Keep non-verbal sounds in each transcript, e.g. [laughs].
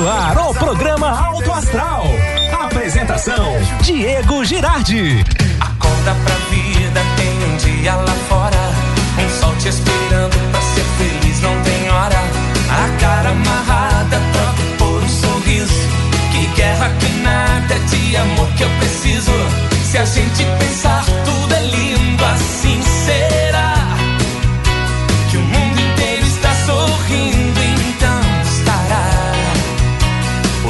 no ar o programa Alto Astral. Apresentação: Diego Girardi. Acorda pra vida, tem um dia lá fora. Um sol te esperando pra ser feliz, não tem hora. A cara amarrada, troca por um sorriso. Que guerra que nada de amor que eu preciso. Se a gente pensar, tudo é lindo assim será.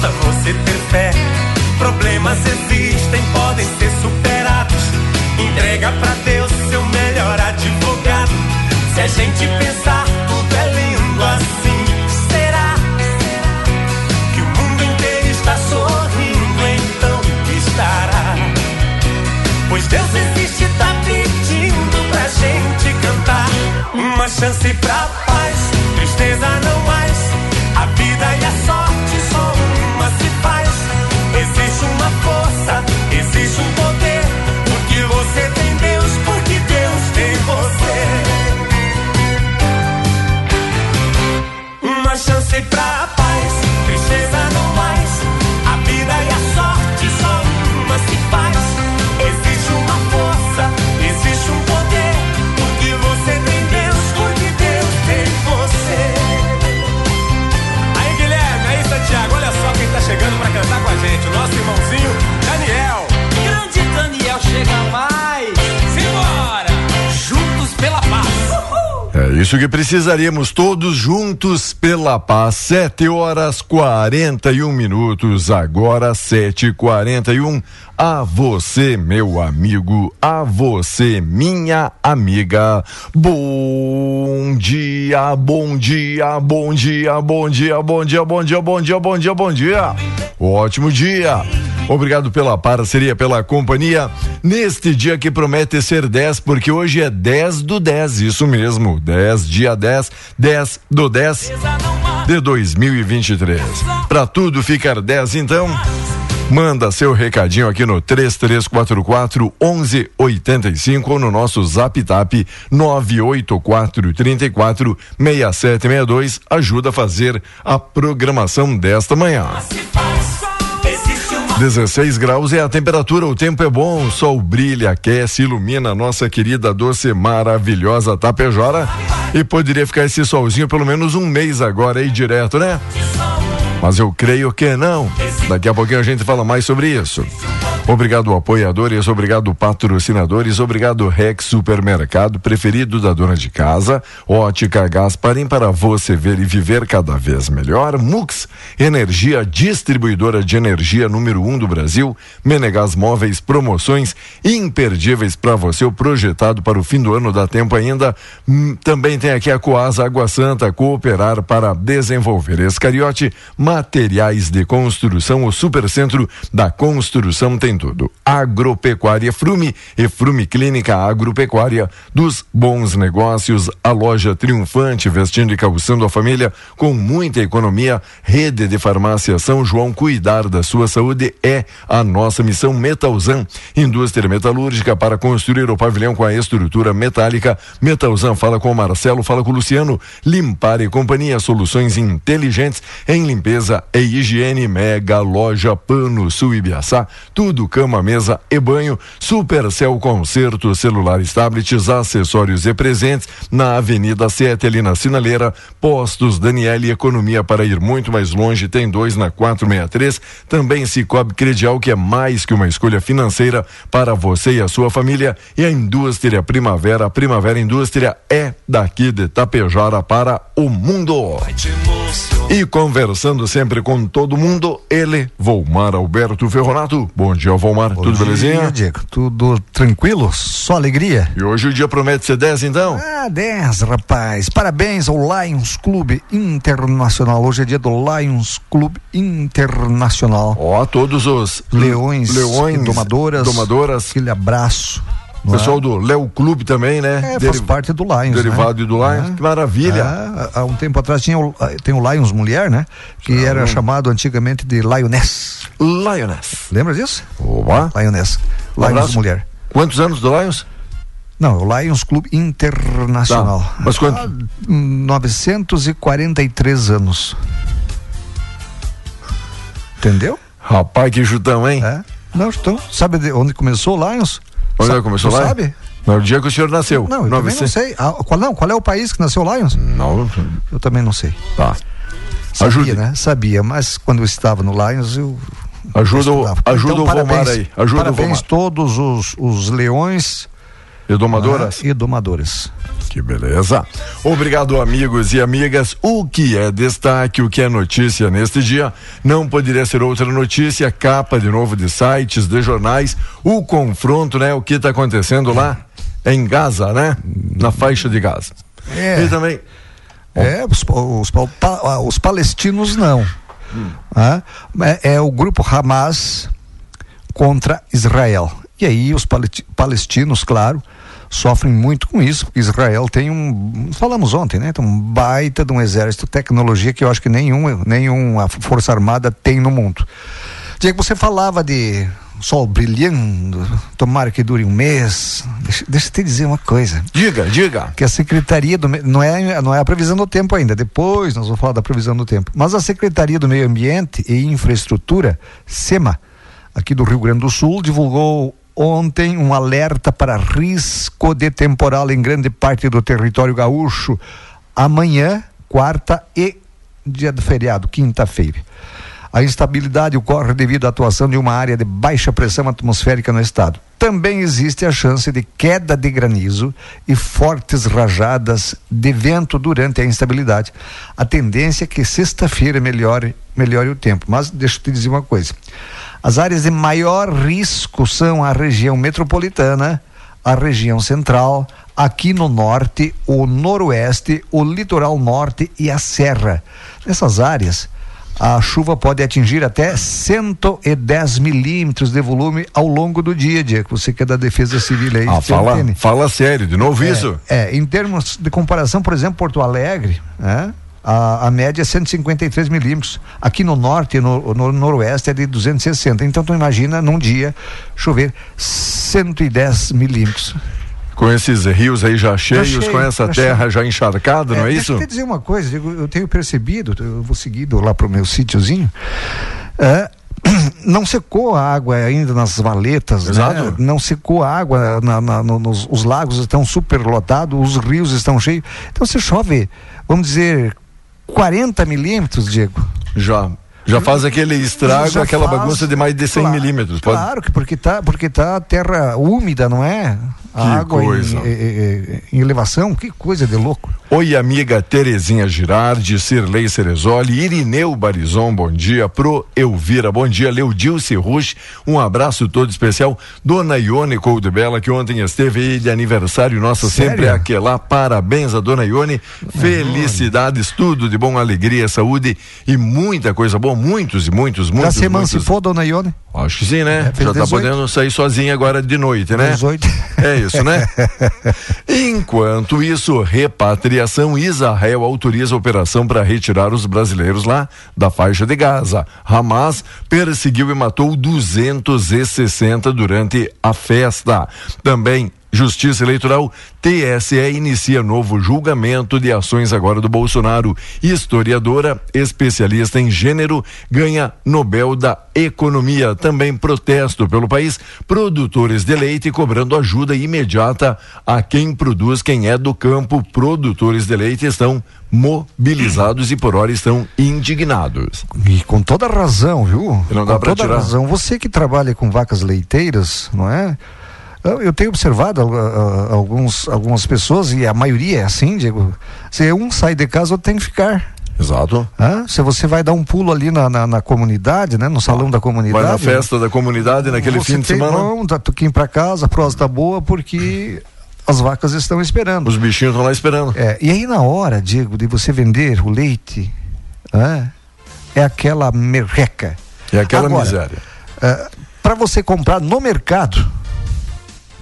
basta você ter fé. Problemas existem, podem ser superados. Entrega pra Deus seu melhor advogado. Se a gente pensar, tudo é lindo assim. Será que o mundo inteiro está sorrindo? Então estará. Pois Deus existe, tá pedindo pra gente cantar. Uma chance pra paz, tristeza não mais. A vida a sorte Existe uma força, existe um poder. Porque você tem Deus, porque Deus tem você. Uma chance pra gente, o nosso irmãozinho isso que precisaríamos todos juntos pela paz. Sete horas quarenta e um minutos, agora sete e quarenta e um. A você, meu amigo, a você, minha amiga. Bom dia, bom dia, bom dia, bom dia, bom dia, bom dia, bom dia, bom dia, bom dia. Ótimo dia. Obrigado pela parceria, pela companhia. Neste dia que promete ser 10, porque hoje é 10 do 10, isso mesmo. 10, dia 10, 10 do 10 de 2023. Para tudo ficar 10, então. Manda seu recadinho aqui no 3344 1185 ou no nosso Zap Tap 984 34 6762. Ajuda a fazer a programação desta manhã. 16 graus é a temperatura, o tempo é bom, o sol brilha, aquece, ilumina a nossa querida, doce, maravilhosa Tapejora. E poderia ficar esse solzinho pelo menos um mês agora aí direto, né? Mas eu creio que não. Daqui a pouquinho a gente fala mais sobre isso. Obrigado apoiadores, obrigado patrocinadores, obrigado Rex Supermercado, preferido da dona de casa, Ótica Gasparim para você ver e viver cada vez melhor, Mux, energia distribuidora de energia número um do Brasil, Menegas Móveis, promoções imperdíveis para você, o projetado para o fim do ano dá tempo ainda. Hum, também tem aqui a Coasa Água Santa, cooperar para desenvolver. Escariote, materiais de construção, o Supercentro da Construção tem tudo. Agropecuária Frume e Frume Clínica Agropecuária dos bons negócios. A loja triunfante, vestindo e calçando a família com muita economia. Rede de Farmácia São João. Cuidar da sua saúde é a nossa missão. Metalzan, indústria metalúrgica para construir o pavilhão com a estrutura metálica. Metalzan fala com o Marcelo, fala com o Luciano. Limpar e Companhia, soluções inteligentes em limpeza e higiene. Mega Loja Pano Sul Ibiaçá. Tudo cama, mesa e banho. Supercel Concerto, celulares, tablets, acessórios e presentes na Avenida 7, ali na Sinaleira. Postos Daniele Economia para ir muito mais longe. Tem dois na 463. Também Cicobi Credial, que é mais que uma escolha financeira para você e a sua família. E a Indústria Primavera. A Primavera Indústria é daqui de Tapejara para o mundo. E conversando sempre com todo mundo, ele, Volmar Alberto Ferronato. Bom dia, Volmar. Bom Tudo dia, belezinha? Diego. Tudo tranquilo? Só alegria? E hoje o dia promete ser 10, então? Ah, 10, rapaz. Parabéns ao Lions Clube Internacional. Hoje é dia do Lions Clube Internacional. Ó, todos os Leões, leões domadoras. domadoras. Aquele abraço. Não Pessoal é? do Léo Clube também, né? É, Deri- faz parte do Lions. Derivado né? do Lions. É. Que maravilha. É, há um tempo atrás tinha o, tem o Lions Mulher, né? Que era chamado antigamente de Lioness. Lioness. Lembra disso? Opa. Lioness. Um Lions abraço. Mulher. Quantos anos do Lions? Não, o Lions Clube Internacional. Tá, mas quanto? Ah, 943 anos. Entendeu? Rapaz, que chutão, hein? É. Não, então, sabe de onde começou o Lions? Onde Sa- começou lá? Sabe? No dia que o senhor nasceu. Não, eu também não 900. sei. Ah, qual, não, qual é o país que nasceu o Lions? Não, Eu também não sei. tá. Sabia, Ajude. né? Sabia, mas quando eu estava no Lions, eu. Ajuda, o- ajuda Então, o Vomar parabéns- aí. Ajuda o Parabéns Vomar. todos os, os leões E domadoras? né, e domadores. Que beleza. Obrigado, amigos e amigas. O que é destaque, o que é notícia neste dia, não poderia ser outra notícia, capa de novo de sites, de jornais, o confronto, né? O que está acontecendo lá em Gaza, né? Na faixa de Gaza. É. E também, É, os, os, pa- os palestinos não. Ah, é, é o grupo Hamas contra Israel. E aí os palestinos, claro, sofrem muito com isso, Israel tem um, falamos ontem, né? Tem um baita de um exército, tecnologia que eu acho que nenhum, nenhuma força armada tem no mundo. Diego, você falava de sol brilhando, tomara que dure um mês. Deixa, deixa eu te dizer uma coisa diga, diga. que a Secretaria do não é não é a previsão do tempo ainda, depois nós vamos falar da previsão do tempo. Mas a Secretaria do Meio Ambiente e Infraestrutura, SEMA, aqui do Rio Grande do Sul, divulgou ontem um alerta para risco de temporal em grande parte do território gaúcho amanhã, quarta e dia do feriado, quinta-feira. A instabilidade ocorre devido à atuação de uma área de baixa pressão atmosférica no estado. Também existe a chance de queda de granizo e fortes rajadas de vento durante a instabilidade. A tendência é que sexta-feira melhore, melhore o tempo. Mas deixa eu te dizer uma coisa. As áreas de maior risco são a região metropolitana, a região central, aqui no norte, o noroeste, o litoral norte e a serra. Nessas áreas, a chuva pode atingir até 110 milímetros de volume ao longo do dia, Diego. Você que é da Defesa Civil aí. Ah, fala, entende? fala sério, de novo isso? É, é, em termos de comparação, por exemplo, Porto Alegre, né? A, a média é 153 milímetros. Aqui no norte e no, no noroeste é de 260. Então, tu imagina num dia chover 110 milímetros. Com esses rios aí já cheios, cheio, com essa já terra já encharcada, não é deixa isso? eu te dizer uma coisa, Diego, eu tenho percebido, eu vou seguindo lá pro meu sítiozinho, é, [clears throat] não secou a água ainda nas valetas, né? Não secou a água, na- na- no- nos, os lagos estão super lotados, os rios estão cheios. Então se chove, vamos dizer, 40 milímetros, Diego. Já. Já faz aquele estrago, Já aquela faz, bagunça de mais de 100 claro, milímetros. Pode... Claro, que porque tá, porque tá terra úmida, não é? A Que água coisa. em- em- em elevação, que coisa de louco. Oi, amiga Terezinha Girardi, Cirlei Cerezoli, Irineu Barizon, bom dia. Pro Elvira, bom dia. Leudilce Rush, um abraço todo especial. Dona Ione Coldebella, que ontem esteve aí de aniversário nosso, Sério? sempre aquela. Parabéns a Dona Ione. Felicidades, tudo de bom, alegria, saúde e muita coisa boa. Muitos e muitos, Já muitos, se muitos. emancipou, dona Ione? Acho que sim, né? É, Já tá 18. podendo sair sozinha agora de noite, né? 18. É isso, né? [laughs] Enquanto isso, repatriação, Israel autoriza a operação para retirar os brasileiros lá da faixa de Gaza. Hamas perseguiu e matou 260 durante a festa. Também Justiça Eleitoral, TSE inicia novo julgamento de ações agora do Bolsonaro. Historiadora, especialista em gênero, ganha Nobel da Economia. Também protesto pelo país, produtores de leite cobrando ajuda imediata a quem produz, quem é do campo. Produtores de leite estão mobilizados e por hora estão indignados. E com toda razão, viu? Não dá com toda tirar. razão. Você que trabalha com vacas leiteiras, não é? Eu eu tenho observado ah, ah, alguns, algumas pessoas, e a maioria é assim, Diego. Se um sai de casa, outro tem que ficar. Exato. Se você vai dar um pulo ali na, na, na comunidade, né? No salão da comunidade. Vai na festa da comunidade naquele fim de semana. Não, tá tuquinho pra casa, a prosa tá boa, porque as vacas estão esperando. Os bichinhos estão lá esperando. É, e aí na hora, Diego, de você vender o leite, hã? é aquela merreca. É aquela Agora, miséria. para você comprar no mercado,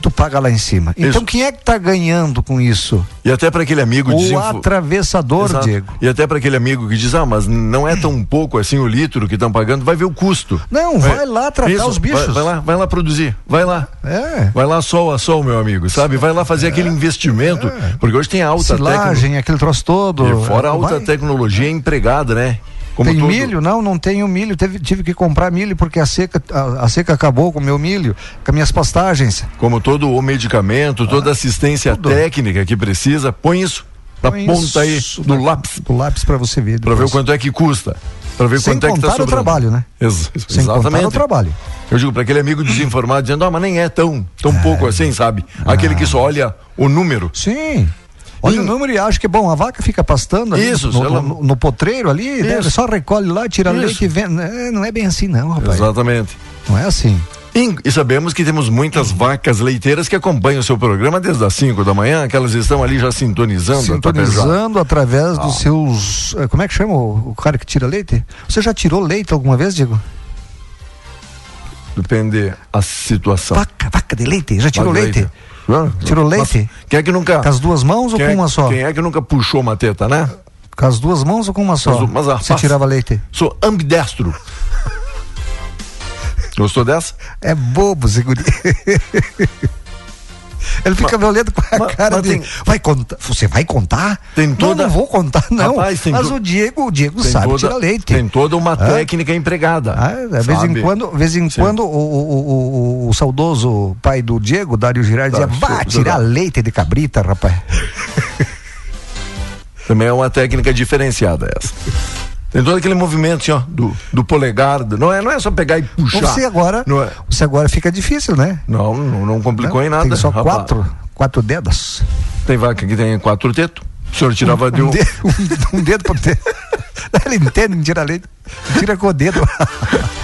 tu paga lá em cima. Então Isso. quem é que tá ganhando com isso? E até para aquele amigo O desinfo- atravessador, Exato. Diego. E até para aquele amigo que diz: "Ah, mas não é tão pouco assim o litro que estão pagando, vai ver o custo". Não, vai lá tratar Isso, os bichos. Vai, vai lá, vai lá produzir. Vai lá. É. Vai lá sol a sol, meu amigo, sabe? Vai lá fazer aquele investimento, porque hoje tem alta Silagem, tecnologia. aquele troço todo. E fora a alta Vai. tecnologia empregada, né? Como Tem todo- milho? Não, não tenho milho. Teve- tive que comprar milho porque a seca, a, a seca acabou com o meu milho, com as minhas pastagens. Como todo o medicamento, toda assistência Ah, tudo. técnica que precisa, põe isso na Põe ponta aí isso do na- lápis Do lápis para você ver. para ver o quanto é que custa, para ver Sem quanto é que tá contar o sobrando. trabalho, né? Ex- Sem exatamente. o trabalho. Eu digo para aquele amigo desinformado dizendo, ah, mas nem é tão, tão pouco assim, sabe? Aquele que só olha o número. Sim. Olha o número e acha que, bom, a vaca fica pastando ali Isso, no, ela- no- no potreiro ali, né? Só recolhe lá, tira Isso. leite e vende. É, Não é bem assim, não, rapaz. Exatamente. Não é assim. E, sabemos que temos muitas vacas leiteiras que acompanham o seu programa desde as 5 da manhã, que elas estão ali já sintonizando. tapejara. Sintonizando através dos seus. eh, Como é que chama o, o cara que tira leite? Você já tirou leite alguma vez, Diego? Depende a situação. Vaca, vaca de leite? Já tirou Vaca leite? Tirou leite? mas Quem é que nunca. Com as duas mãos ou com é- uma só? Quem é que nunca puxou uma teta, né? Com as duas mãos ou com uma só? Mas mas, Você tirava leite? Sou ambidestro. [laughs] Gostou dessa? É bobo, seguri. [laughs] Ele fica me olhando com a mas- cara mas de. tem- Vai contar? Você vai contar? Tem toda- Não, não vou contar, não. Rapaz, Mas to- o Diego, o Diego sabe toda, tirar leite. Tem toda uma Ah. técnica empregada. Ah, de vez em quando, vez em Sim. quando o, o, o, o- saudoso pai do Diego, Dário Girardi, Tá, dizia: vá tirar leite de cabrita, rapaz. Também é uma técnica diferenciada essa. Tem todo aquele movimento assim, ó, do, do polegar. do- não, é, não é só pegar e puxar. Você agora, Não, é- você agora fica difícil, né? não, não, não complicou em nada. Tem só rapaz. quatro, quatro dedos. Tem vaca que tem quatro tetos. O senhor tirava de um. Um dedo, um, um dedo por dedo. [laughs] Ele entende em tirar leite. Tira com o dedo. [laughs]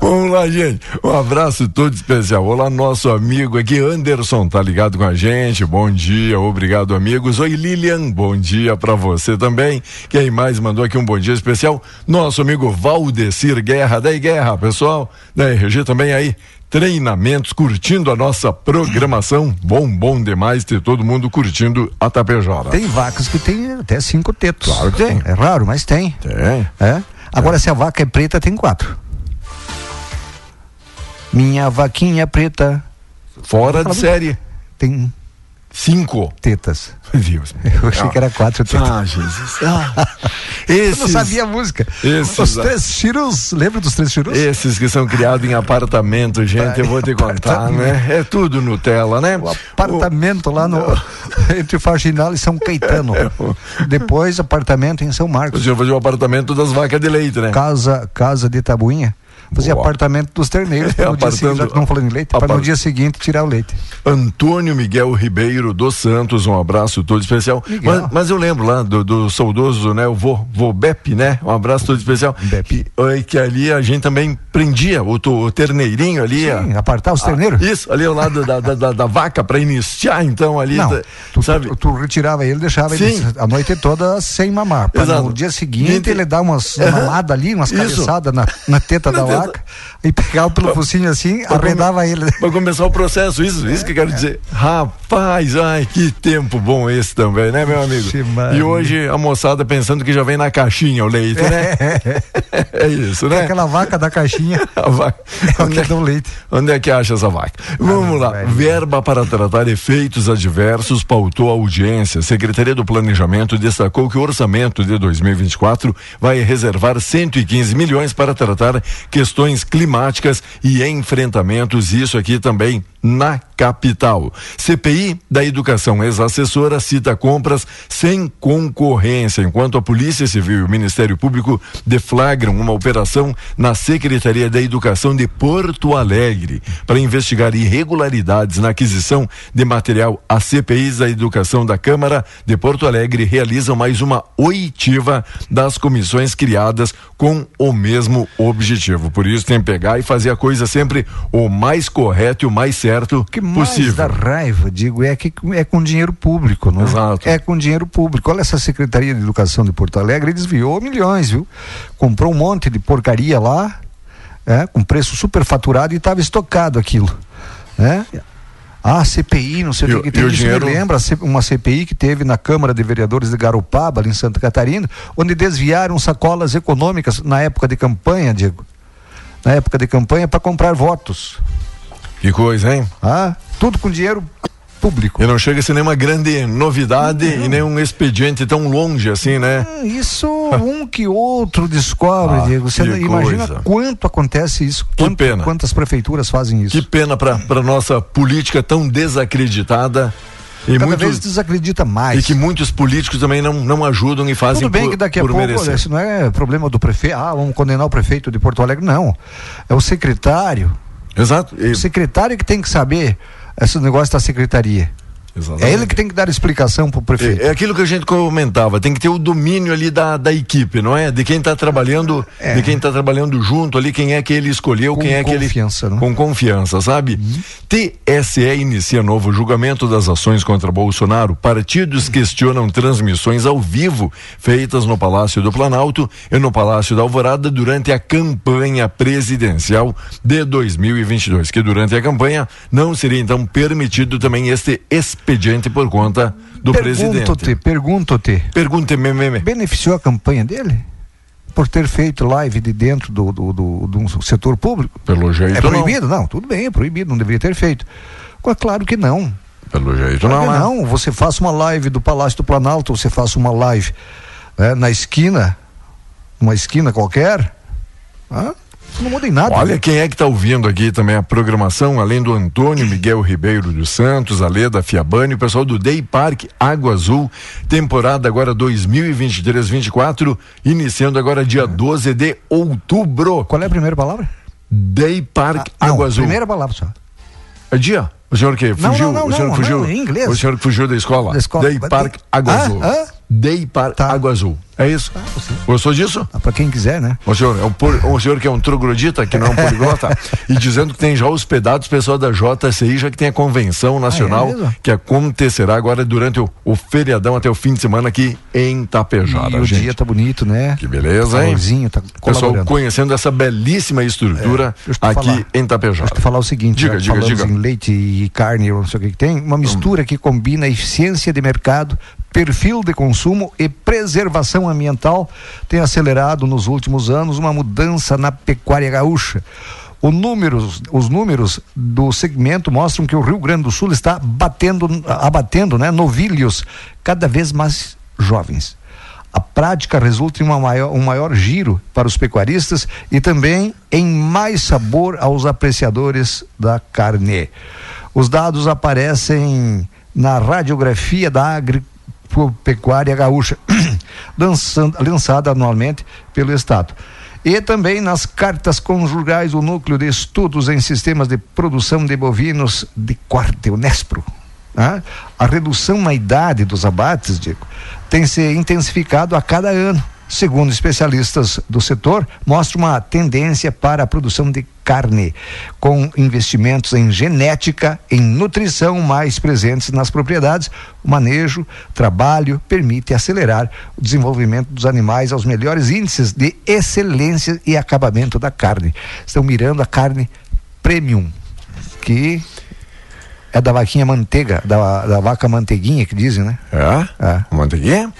Vamos lá, gente. Um abraço todo especial. Olá, nosso amigo aqui, Anderson, tá ligado com a gente? Bom dia, obrigado, amigos. Oi, Lilian, bom dia pra você também. Quem mais mandou aqui um bom dia especial? Nosso amigo Valdecir Guerra. Daí, Guerra, pessoal. Da RG também aí. Treinamentos, curtindo a nossa programação. Bom, bom demais ter todo mundo curtindo a Tapejara. Tem vacas que tem até cinco tetos. Claro que tem. É raro, mas tem. Tem. É? Agora, se a vaca é preta, tem quatro. Minha vaquinha preta Fora de série. tem Cinco. tetas. [laughs] Deus. Eu achei que era quatro tetas. Ah, Jesus. Ah. [laughs] Eu Esses, não sabia a música. esses- Os três chirus, lembra dos três chirus? esses que são criados em apartamento, gente, eu vou te contar, né? É tudo Nutella, né? O apartamento lá no [laughs] entre Faxinal e São Caetano. Depois apartamento em São O Marcos. senhor fazia o apartamento das vacas de leite, né? Casa, casa de Tabuinha. Fazia apartamento dos terneiros, É, para no dia seguinte, apartando- já que não falando em leite, para no dia seguinte tirar o leite. Antônio Miguel Ribeiro dos Santos, um abraço todo especial. Mas, mas eu lembro lá do, do saudoso, né, o vô, vô Bep, né? Um abraço todo especial. Bep. Que, eh, que ali a gente também prendia o, o terneirinho ali. Sim, a- apartar os a- terneiros. Isso, ali ao lado da, da, da, da vaca para iniciar, então, ali. Não, da- tu, sabe? tu, tu retirava ele, deixava ele Sim. a noite toda sem mamar. Para no dia seguinte Gente- ele dar umas Aham. mamadas ali, umas Isso. cabeçadas na, na teta da Na teta. vaca, Black. E pegava pelo focinho assim, Pra arredava ele. Pra começar o processo, isso, isso que eu quero dizer. Rapaz, ai, que tempo bom esse também, né, meu amigo? E hoje a moçada pensando que já vem na caixinha o leite, né? É [laughs] isso, né? Aquela vaca da caixinha [laughs] A vaca. é Onde que é, dá o leite. onde é que acha essa vaca? Vamos lá. velho. Verba para tratar efeitos adversos pautou a audiência. Secretaria do Planejamento destacou que o orçamento de 2024 vai reservar 115 milhões para tratar questões climáticas e enfrentamentos. Isso aqui também na capital. CPI da Educação, ex-assessora, cita compras sem concorrência, enquanto a Polícia Civil e o Ministério Público deflagram uma operação na Secretaria da Educação de Porto Alegre para investigar irregularidades na aquisição de material. As CPIs da Educação da Câmara de Porto Alegre realizam mais uma oitiva das comissões criadas com o mesmo objetivo. Por isso tem que pegar e fazer a coisa sempre o mais correto e o mais certo O que mais possível. dá raiva, digo, é que é com dinheiro público, não é? Exato. É com dinheiro público. Olha essa Secretaria de Educação de Porto Alegre, desviou milhões, viu? Comprou um monte de porcaria lá, é, com preço superfaturado e estava estocado aquilo, né? Ah, CPI, não sei E o que, que tem. Isso dinheiro- me lembra uma CPI que teve na Câmara de Vereadores de Garopaba, ali em Santa Catarina, onde desviaram sacolas econômicas na época de campanha, Diego. Na época de campanha para comprar votos. Que coisa, hein? Ah, tudo com dinheiro público. E não chega a ser nenhuma grande novidade e nem um expediente tão longe assim, né? Hum, Isso um que outro descobre, Ah, Diego. Você não- imagina coisa. quanto acontece isso. Que quanto- pena. Quantas prefeituras fazem isso. Que pena para para nossa política tão desacreditada e Cada muito vez desacredita mais. e que muitos políticos também não, não ajudam e fazem Tudo bem por, que daqui a pouco merecer. isso não é problema do prefeito. Ah, vamos condenar o prefeito de Porto Alegre. Não. É o secretário. Exato. E- O secretário que tem que saber esse negócio da secretaria. Exatamente. É ele que tem que dar explicação pro prefeito. É, é aquilo que a gente comentava, tem que ter o domínio ali da, da equipe, não é? De quem está trabalhando, É. de quem está trabalhando junto ali, quem é que ele escolheu, Com quem é que ele confiança, né? com confiança, sabe? TSE inicia novo julgamento das ações contra Bolsonaro. Partidos questionam transmissões ao vivo feitas no Palácio do Planalto e no Palácio da Alvorada durante a campanha presidencial de 2022, que durante a campanha não seria então permitido também este expediente por conta do presidente. Pergunto-te, pergunto-te. Pergunte-me, me, me. beneficiou a campanha dele? Por ter feito live de dentro do, do, do, do setor público? Pelo jeito É não. proibido? Não. tudo bem, é proibido, não deveria ter feito. Claro que não. Pelo jeito Claro não, né? não. Você faça uma live do Palácio do Planalto, você faça uma live né, na esquina, uma esquina qualquer. Ah, isso não muda em nada. Olha né? quem é que está ouvindo aqui também a programação, além do Antônio Miguel Ribeiro dos Santos, a Leda Fiabani, o pessoal do Day Park Água Azul, temporada agora 2023-24, iniciando agora dia 12 de outubro. Qual é a primeira palavra? Day Park Ah, não, Água Azul. primeira palavra só. É dia? O senhor que Não, fugiu? não, não, o senhor não, fugiu? não, em inglês. O senhor que fugiu da escola? Da escola. Day Park Água Ah, Azul. ah. Day Park Tá. Água Azul. É isso? Gostou disso? Ah, para quem quiser, né? O senhor, é um por- o senhor que é um troglodita, que não é um poliglota, [laughs] e dizendo que tem já hospedados pessoal da JCI, já que tem a convenção nacional Ah, é que acontecerá agora durante o, o feriadão até o fim de semana aqui em Tapejara. e o gente. dia tá bonito, né? Que beleza, hein? Calorzinho, tá Pessoal conhecendo essa belíssima estrutura É, aqui falar. em Tapejara. Deixa eu falar o seguinte, Diga, já diga, diga. em leite e carne, não sei o que que tem, uma mistura que combina eficiência de mercado, perfil de consumo e preservação ambiental, tem acelerado nos últimos anos uma mudança na pecuária gaúcha. Números, os números do segmento mostram que o Rio Grande do Sul está batendo, abatendo né, novilhos cada vez mais jovens. A prática resulta em maior, um maior giro para os pecuaristas e também em mais sabor aos apreciadores da carne. Os dados aparecem na radiografia da agropecuária gaúcha, [clears throat] lançando- lançada anualmente pelo Estado. E também nas cartas conjugais, o núcleo de estudos em sistemas de produção de bovinos de Quarta Unespro. Né? A redução na idade dos abates, Diego, tem se intensificado a cada ano segundo especialistas do setor, mostra uma tendência para a produção de carne, com investimentos em genética, em nutrição mais presentes nas propriedades. O manejo, trabalho permite acelerar o desenvolvimento dos animais aos melhores índices de excelência e acabamento da carne. Estão mirando a carne premium, que é da vaquinha manteiga, da, da vaca manteiguinha que dizem, né? É? É. Manteiguinha?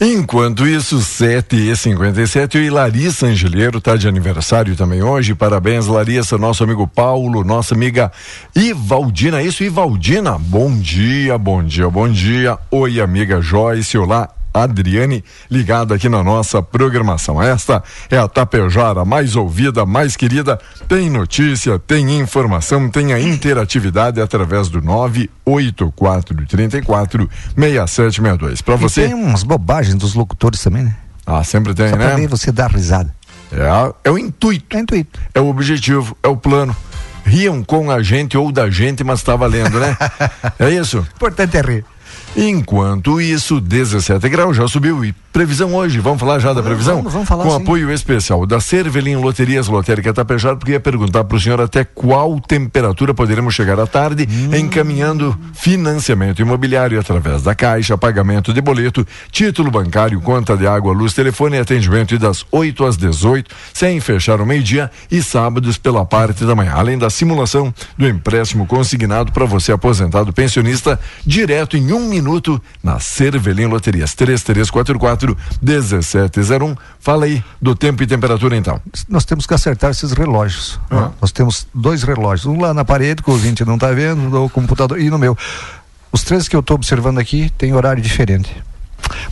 Enquanto isso, 7 e 57 e Larissa Angeleiro está de aniversário também hoje. Parabéns, Larissa, nosso amigo Paulo, nossa amiga Ivaldina. Isso, Ivaldina? Bom dia, bom dia, bom dia. Oi, amiga Joyce. Olá, Adriane, ligada aqui na nossa programação. Esta é a Tapejara mais ouvida, mais querida. Tem notícia, tem informação, tem a interatividade através do 98434 6762. Para você. tem umas bobagens dos locutores também, né? Ah, sempre tem, Só né? Pra você dar risada. É, é o intuito. É intuito. É o objetivo, é o plano. Riam com a gente ou da gente, mas tá valendo, né? [laughs] é isso? O importante é rir. Enquanto isso, 17 graus já subiu. E previsão hoje, vamos falar já da previsão? Vamos, vamos falar Com sim. apoio especial da Cervelim Loterias Lotérica Tapejara, porque ia perguntar para o senhor até qual temperatura poderemos chegar à tarde, Hum. encaminhando financiamento imobiliário através da Caixa, pagamento de boleto, título bancário, conta de água, luz, telefone e atendimento das 8 às 18, sem fechar o meio-dia e sábados pela parte da manhã. Além da simulação do empréstimo consignado para você aposentado pensionista, direto em um minuto na Cervelim Loterias 3344 1701. Fala aí do tempo e temperatura então. Nós temos que acertar esses relógios. né? Ah. Nós temos dois relógios, um lá na parede que o ouvinte não está vendo, no computador e no meu. Os três que eu estou observando aqui têm horário diferente.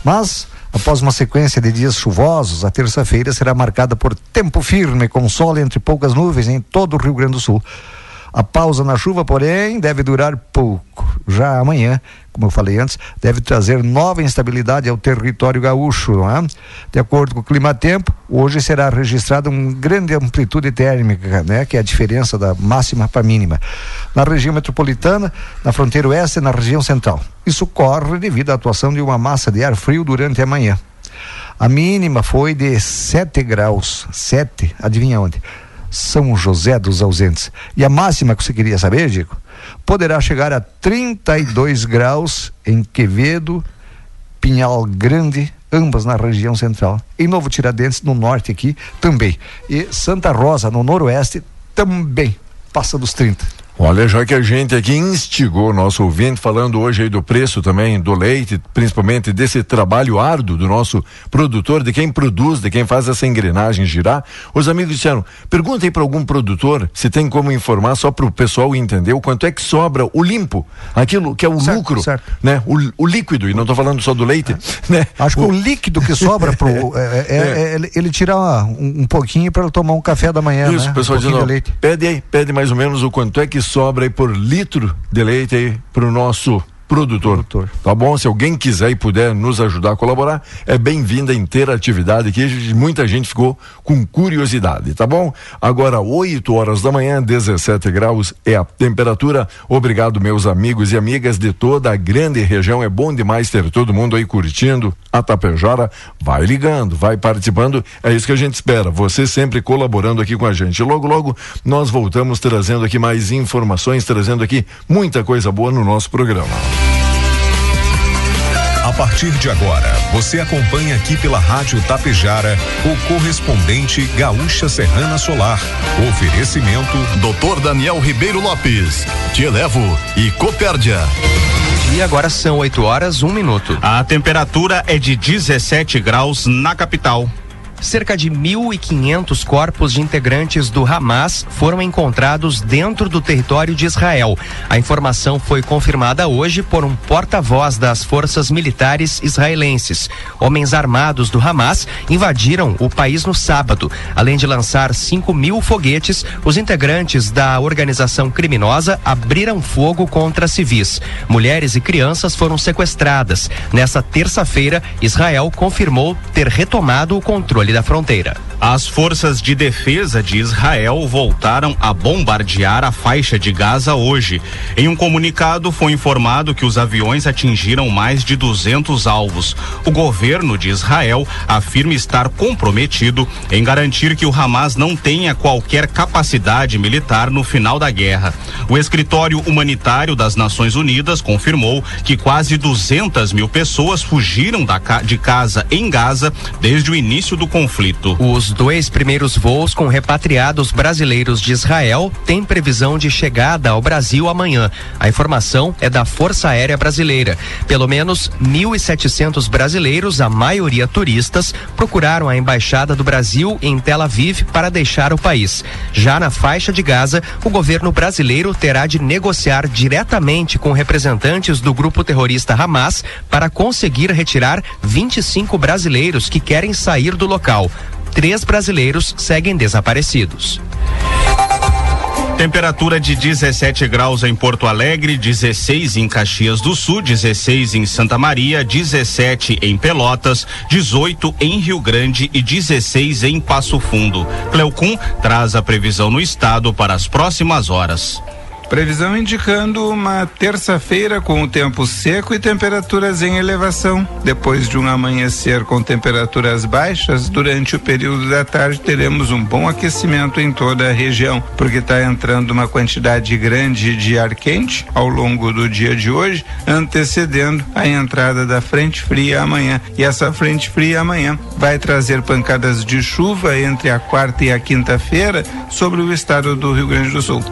Mas Após uma sequência de dias chuvosos, a terça-feira será marcada por tempo firme, com sol entre poucas nuvens em todo o Rio Grande do Sul. A pausa na chuva, porém, deve durar pouco. Já amanhã, como eu falei antes, deve trazer nova instabilidade ao território gaúcho. Não é? De acordo com o clima-tempo, hoje será registrada uma grande amplitude térmica, né? que é a diferença da máxima para a mínima. Na região metropolitana, na fronteira oeste e na região central. Isso ocorre devido à atuação de uma massa de ar frio durante a manhã. A mínima foi de 7 graus. 7, adivinha onde? São José dos Ausentes. E a máxima que você queria saber, Diego? Poderá chegar a 32 graus em Quevedo, Pinhal Grande, ambas na região central. Em Novo Tiradentes, no norte aqui, também. E Santa Rosa, no noroeste, também passa dos 30. Olha, já que a gente aqui instigou o nosso ouvinte falando hoje aí do preço também do leite, principalmente desse trabalho árduo do nosso produtor, de quem produz, de quem faz essa engrenagem girar, os amigos disseram, pergunta aí para algum produtor se tem como informar só para o pessoal entender o quanto é que sobra o limpo, aquilo que é o Certo, lucro, certo. né? O, o líquido, e não estou falando só do leite, né? Acho que O- o líquido que sobra pro. [laughs] é, é- é- ele- ele tira um, um pouquinho para tomar um café da manhã. Isso, né? pessoal um dizendo, pede aí, pede mais ou menos o quanto é que sobra aí por litro de leite aí pro nosso produtor. Produtor. Tá bom? Se alguém quiser e puder nos ajudar a colaborar, é bem-vinda a interatividade que muita gente ficou com curiosidade, tá bom? Agora, 8 horas da manhã, 17 graus é a temperatura. Obrigado, meus amigos e amigas de toda a grande região. É bom demais ter todo mundo aí curtindo a Tapejara. Vai ligando, vai participando. É isso que a gente espera. Você sempre colaborando aqui com a gente. Logo, logo, nós voltamos trazendo aqui mais informações, trazendo aqui muita coisa boa no nosso programa. A partir de agora, você acompanha aqui pela Rádio Tapejara o correspondente Gaúcha Serrana Solar. Oferecimento Doutor Daniel Ribeiro Lopes, Te Elevo e Copérdia. E agora são 8 horas, um minuto. A temperatura é de 17 graus na capital. Cerca de 1.500 corpos de integrantes do Hamas foram encontrados dentro do território de Israel. A informação foi confirmada hoje por um porta-voz das forças militares israelenses. Homens armados do Hamas invadiram o país no sábado. Além de lançar 5 mil foguetes, os integrantes da organização criminosa abriram fogo contra civis. Mulheres e crianças foram sequestradas. Nessa terça-feira, Israel confirmou ter retomado o controle da fronteira. As forças de defesa de Israel voltaram a bombardear a faixa de Gaza hoje. Em um comunicado, foi informado que os aviões atingiram mais de 200 alvos. O governo de Israel afirma estar comprometido em garantir que o Hamas não tenha qualquer capacidade militar no final da guerra. O escritório humanitário das Nações Unidas confirmou que quase 200 mil pessoas fugiram da, de casa em Gaza desde o início do conflito. Os dois primeiros voos com repatriados brasileiros de Israel têm previsão de chegada ao Brasil amanhã. A informação é da Força Aérea Brasileira. Pelo menos 1.700 brasileiros, a maioria turistas, procuraram a embaixada do Brasil em Tel Aviv para deixar o país. Já na faixa de Gaza, o governo brasileiro terá de negociar diretamente com representantes do grupo terrorista Hamas para conseguir retirar 25 brasileiros que querem sair do local. Três brasileiros seguem desaparecidos. Temperatura de 17 graus em Porto Alegre, 16 em Caxias do Sul, 16 em Santa Maria, 17 em Pelotas, 18 em Rio Grande e 16 em Passo Fundo. Cleocum traz a previsão no estado para as próximas horas. Previsão indicando uma terça-feira com o tempo seco e temperaturas em elevação. Depois de um amanhecer com temperaturas baixas, durante o período da tarde teremos um bom aquecimento em toda a região, porque está entrando uma quantidade grande de ar quente ao longo do dia de hoje, antecedendo a entrada da frente fria amanhã. E essa frente fria amanhã vai trazer pancadas de chuva entre a quarta e a quinta-feira sobre o estado do Rio Grande do Sul.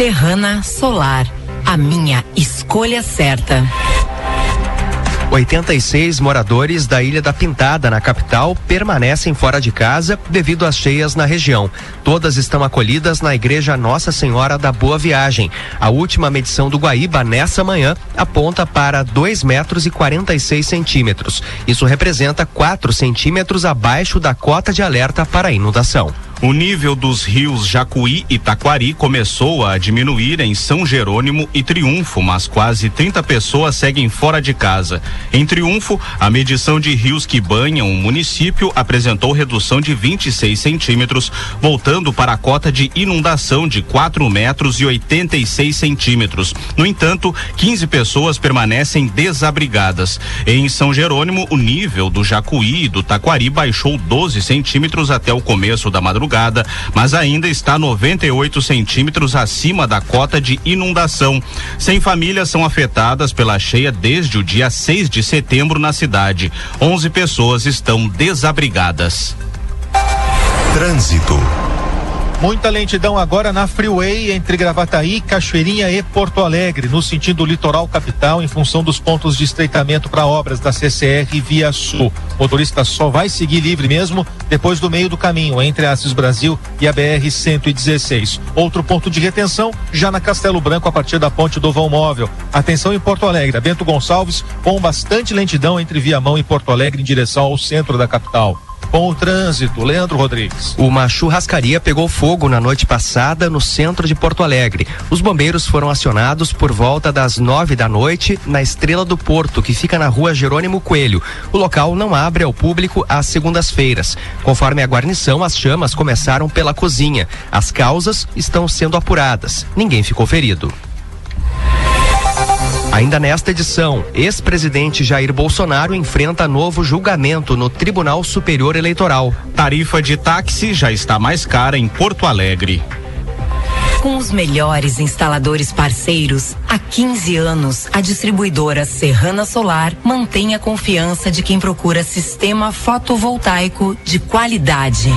Serrana Solar, a minha escolha certa. 86 moradores da Ilha da Pintada, na capital, permanecem fora de casa devido às cheias na região. Todas estão acolhidas na Igreja Nossa Senhora da Boa Viagem. A última medição do Guaíba nessa manhã aponta para 2 metros e 46 centímetros. Isso representa 4 centímetros abaixo da cota de alerta para inundação. O nível dos rios Jacuí e Taquari começou a diminuir em São Jerônimo e Triunfo, mas quase 30 pessoas seguem fora de casa. Em Triunfo, a medição de rios que banham o município apresentou redução de 26 centímetros, voltando para a cota de inundação de 4 metros e 86 centímetros. No entanto, 15 pessoas permanecem desabrigadas. Em São Jerônimo, o nível do Jacuí e do Taquari baixou 12 centímetros até o começo da madrugada madrugada, mas ainda está 98 centímetros acima da cota de inundação. Cem famílias são afetadas pela cheia desde o dia 6 de setembro na cidade. 11 pessoas estão desabrigadas. Trânsito. Muita lentidão agora na Freeway entre Gravataí, Cachoeirinha e Porto Alegre, no sentido litoral capital, em função dos pontos de estreitamento para obras da CCR Via Sul. O motorista só vai seguir livre mesmo depois do meio do caminho, entre a Assis Brasil e a BR 116. Outro ponto de retenção já na Castelo Branco, a partir da ponte do Vão Móvel. Atenção em Porto Alegre, Bento Gonçalves, com bastante lentidão entre Viamão e Porto Alegre em direção ao centro da capital com o trânsito. Leandro Rodrigues. Uma churrascaria pegou fogo na noite passada no centro de Porto Alegre. Os bombeiros foram acionados por volta das nove da noite na Estrela do Porto, que fica na rua Jerônimo Coelho. O local não abre ao público às segundas-feiras. Conforme a guarnição, as chamas começaram pela cozinha. As causas estão sendo apuradas. Ninguém ficou ferido. Ainda nesta edição, ex-presidente Jair Bolsonaro enfrenta novo julgamento no Tribunal Superior Eleitoral. Tarifa de táxi já está mais cara em Porto Alegre. Com os melhores instaladores parceiros, há 15 anos, a distribuidora Serrana Solar mantém a confiança de quem procura sistema fotovoltaico de qualidade.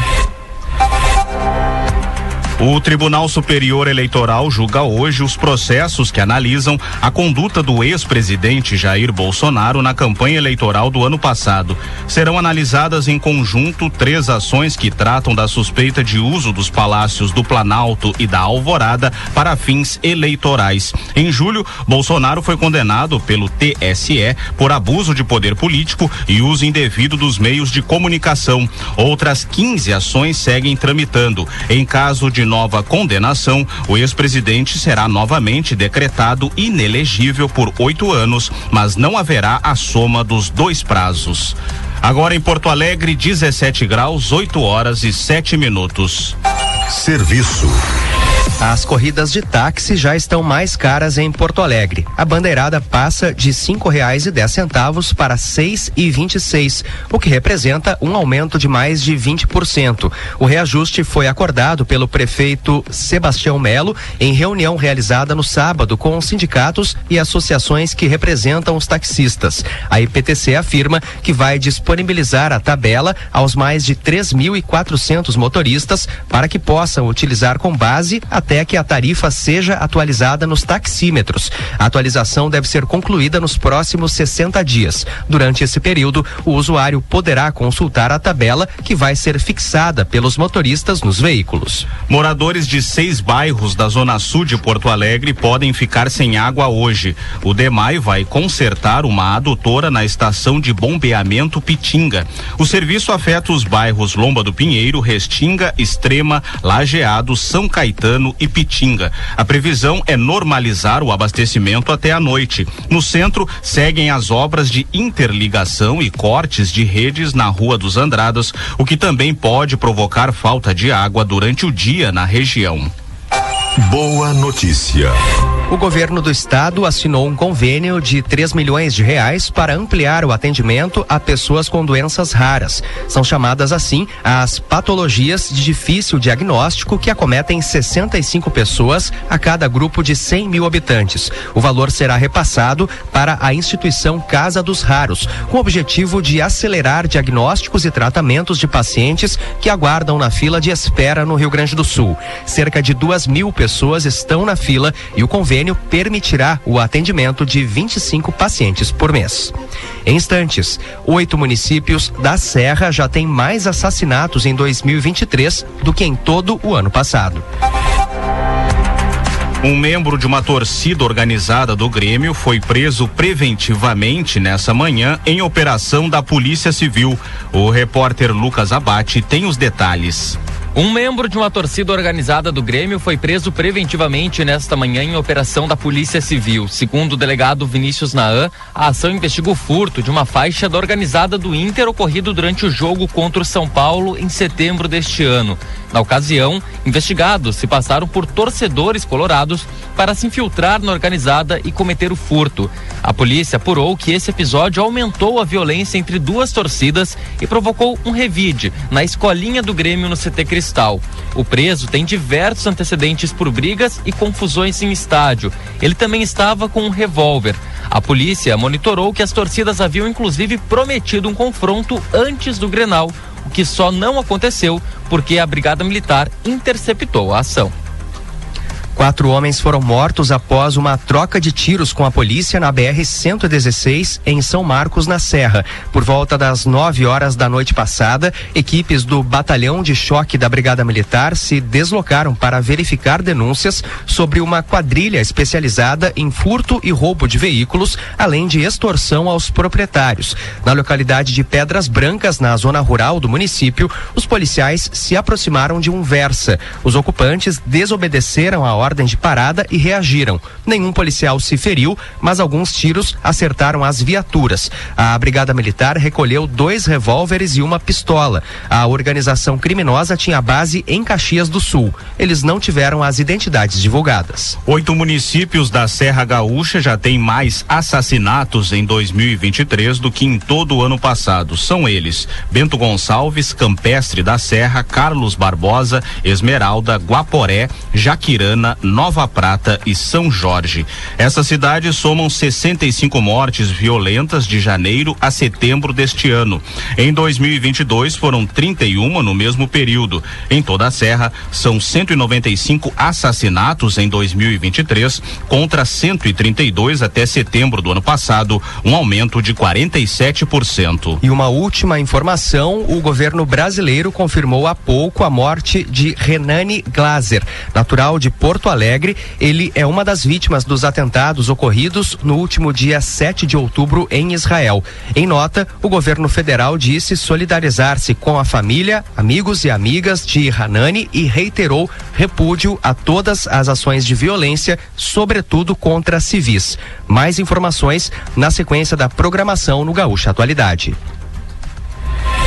O Tribunal Superior Eleitoral julga hoje os processos que analisam a conduta do ex-presidente Jair Bolsonaro na campanha eleitoral do ano passado. Serão analisadas em conjunto três ações que tratam da suspeita de uso dos palácios do Planalto e da Alvorada para fins eleitorais. Em julho, Bolsonaro foi condenado pelo TSE por abuso de poder político e uso indevido dos meios de comunicação. Outras 15 ações seguem tramitando. Em caso de nova condenação, o ex-presidente será novamente decretado inelegível por oito anos, mas não haverá a soma dos dois prazos. Agora em Porto Alegre, 17 graus, 8 horas e 7 minutos. Serviço. As corridas de táxi já estão mais caras em Porto Alegre. A bandeirada passa de cinco reais e dez centavos para seis e vinte e seis, o que representa um aumento de mais de 20%. O reajuste foi acordado pelo prefeito Sebastião Melo em reunião realizada no sábado com os sindicatos e associações que representam os taxistas. A IPTC afirma que vai disponibilizar a tabela aos mais de 3.400 motoristas para que possam utilizar com base até que a tarifa seja atualizada nos taxímetros. A atualização deve ser concluída nos próximos 60 dias. Durante esse período, o usuário poderá consultar a tabela que vai ser fixada pelos motoristas nos veículos. Moradores de seis bairros da Zona Sul de Porto Alegre podem ficar sem água hoje. O DEMAI vai consertar uma adutora na estação de bombeamento Pitinga. O serviço afeta os bairros Lomba do Pinheiro, Restinga, Extrema, Lajeado, São Caetano e Pitinga. A previsão é normalizar o abastecimento até a noite. No centro, seguem as obras de interligação e cortes de redes na Rua dos Andradas, o que também pode provocar falta de água durante o dia na região. Boa notícia. O governo do estado assinou um convênio de 3 milhões de reais para ampliar o atendimento a pessoas com doenças raras. São chamadas assim as patologias de difícil diagnóstico que acometem 65 pessoas a cada grupo de 100 mil habitantes. O valor será repassado para a instituição Casa dos Raros, com o objetivo de acelerar diagnósticos e tratamentos de pacientes que aguardam na fila de espera no Rio Grande do Sul. Cerca de duas mil pessoas estão na fila e o convênio permitirá o atendimento de 25 pacientes por mês. Em instantes, oito municípios da Serra já têm mais assassinatos em 2023 do que em todo o ano passado. Um membro de uma torcida organizada do Grêmio foi preso preventivamente nessa manhã em operação da Polícia Civil. O repórter Lucas Abate tem os detalhes. Um membro de uma torcida organizada do Grêmio foi preso preventivamente nesta manhã em operação da Polícia Civil. Segundo o delegado Vinícius Naan, a ação investiga o furto de uma faixa da organizada do Inter ocorrido durante o jogo contra o São Paulo em setembro deste ano. Na ocasião, investigados se passaram por torcedores colorados para se infiltrar na organizada e cometer o furto. A polícia apurou que esse episódio aumentou a violência entre duas torcidas e provocou um revide na escolinha do Grêmio no CT Cristal. O preso tem diversos antecedentes por brigas e confusões em estádio. Ele também estava com um revólver. A polícia monitorou que as torcidas haviam inclusive prometido um confronto antes do Grenal, o que só não aconteceu porque a Brigada Militar interceptou a ação. Quatro homens foram mortos após uma troca de tiros com a polícia na BR-116 em São Marcos, na Serra. Por volta das 9 horas da noite passada, equipes do Batalhão de Choque da Brigada Militar se deslocaram para verificar denúncias sobre uma quadrilha especializada em furto e roubo de veículos, além de extorsão aos proprietários. Na localidade de Pedras Brancas, na zona rural do município, os policiais se aproximaram de um Versa. Os ocupantes desobedeceram a ordem de parada e reagiram. Nenhum policial se feriu, mas alguns tiros acertaram as viaturas. A Brigada Militar recolheu dois revólveres e uma pistola. A organização criminosa tinha base em Caxias do Sul. Eles não tiveram as identidades divulgadas. Oito municípios da Serra Gaúcha já têm mais assassinatos em 2023 do que em todo o ano passado. São eles: Bento Gonçalves, Campestre da Serra, Carlos Barbosa, Esmeralda, Guaporé, Jaquirana, Nova Prata e São Jorge. Essas cidades somam 65 mortes violentas de janeiro a setembro deste ano. Em 2022 foram 31 no mesmo período. Em toda a Serra são 195 assassinatos em 2023 contra 132 até setembro do ano passado, um aumento de 47%. E uma última informação: o governo brasileiro confirmou há pouco a morte de Renane Glaser, natural de Porto Alegre. Ele é uma das vítimas dos atentados ocorridos no último dia 7 de outubro em Israel. Em nota, o governo federal disse solidarizar-se com a família, amigos e amigas de Hanani e reiterou repúdio a todas as ações de violência, sobretudo contra civis. Mais informações na sequência da programação no Gaúcha Atualidade.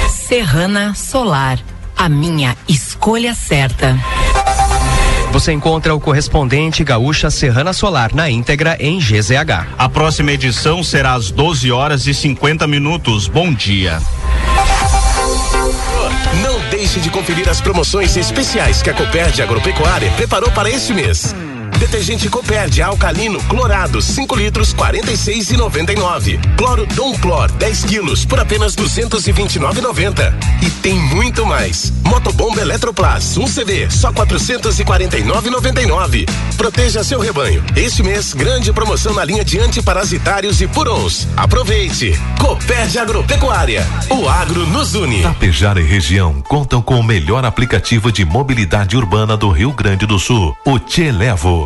Serrana Solar, a minha escolha certa. Você encontra o correspondente Gaúcha Serrana Solar na íntegra em GZH. A próxima edição será às 12 horas e 50 minutos. Bom dia. Não deixe de conferir as promoções especiais que a Copérdia Agropecuária preparou para este mês. Detergente Copérdia alcalino clorado 5 litros 46,99. Cloro Dom Clor 10 quilos por apenas 229,90. E tem muito mais. Motobomba Eletroplas 1 um CV só 449,99. Proteja seu rebanho. Este mês grande promoção na linha de antiparasitários e purons. Aproveite. Copérdia Agropecuária. O agro nos une. Tapejara e região contam com o melhor aplicativo de mobilidade urbana do Rio Grande do Sul, o Te Levo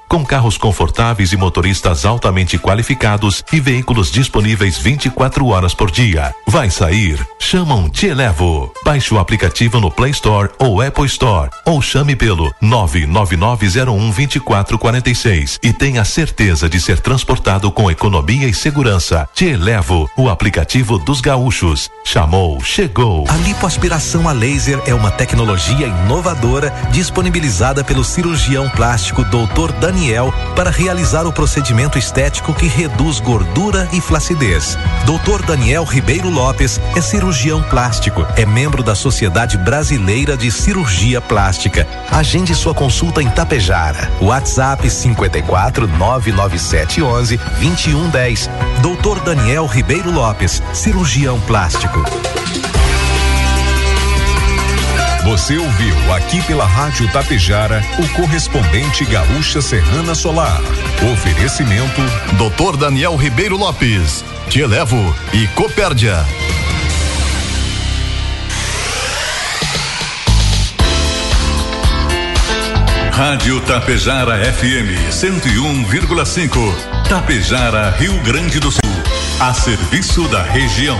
com carros confortáveis e motoristas altamente qualificados e veículos disponíveis 24 horas por dia. Vai sair? Chama um Te Levo. Baixe o aplicativo no Play Store ou Apple Store ou chame pelo 999012446 e tenha certeza de ser transportado com economia e segurança. Te Levo, o aplicativo dos gaúchos. Chamou, chegou. A lipoaspiração a laser é uma tecnologia inovadora disponibilizada pelo cirurgião plástico Dr. Daniel para realizar o procedimento estético que reduz gordura e flacidez. Dr. Daniel Ribeiro Lopes é cirurgião plástico, é membro da Sociedade Brasileira de Cirurgia Plástica. Agende sua consulta em Tapejara. WhatsApp 54 997 11 2110. Dr. Daniel Ribeiro Lopes, cirurgião plástico. Você ouviu aqui pela Rádio Tapejara o correspondente Gaúcha Serrana Solar. Oferecimento Dr. Daniel Ribeiro Lopes, Te Elevo e Copérdia. Rádio Tapejara FM 101,5. Tapejara, Rio Grande do Sul. A serviço da região.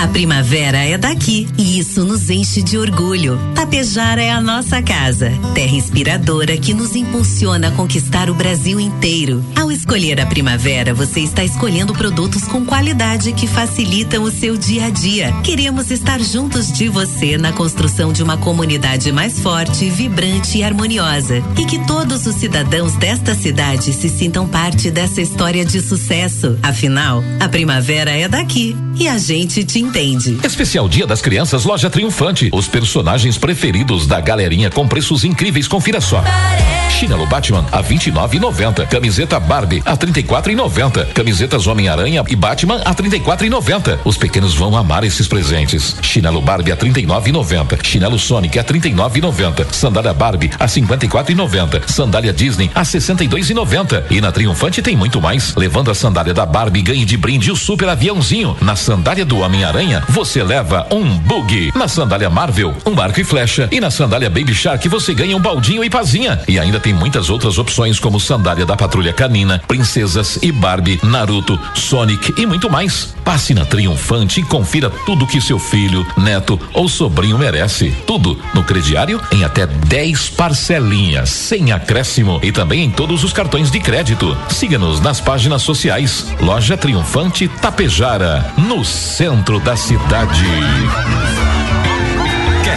A primavera é daqui e isso nos enche de orgulho. Tapejara é a nossa casa, terra inspiradora que nos impulsiona a conquistar o Brasil inteiro. Ao escolher a primavera, você está escolhendo produtos com qualidade que facilitam o seu dia a dia. Queremos estar juntos de você na construção de uma comunidade mais forte, vibrante e harmoniosa. E que todos os cidadãos desta cidade se sintam parte dessa história de sucesso. Afinal, a primavera é daqui e a gente te entende. Especial Dia das Crianças Loja Triunfante. Os personagens preferidos da galerinha com preços incríveis. Confira só. Chinelo Batman a 29,90. Camiseta Barbie a 34,90. Camisetas Homem-Aranha e Batman a 34,90. Os pequenos vão amar esses presentes. Chinelo Barbie a 39,90. Chinelo Sonic a 39,90. Sandália Barbie a 54,90. Sandália Disney a 62,90. E na Triunfante tem muito mais. Levando a sandália da Barbie, ganhe de brinde o super aviãozinho. Na sandália do Homem-Aranha, você leva um bug. Na sandália Marvel, um arco e flecha. E na sandália Baby Shark, você ganha um baldinho e pazinha. E ainda tem muitas outras opções, como sandália da Patrulha Canina, Princesas e Barbie, Naruto, Sonic e muito mais. Passe na Triunfante e confira tudo que seu filho, neto ou sobrinho merece. Tudo no crediário em até 10 parcelinhas, sem acréscimo e também em todos os cartões de crédito. Siga-nos nas páginas sociais. Loja Triunfante Tapejara, no centro da cidade.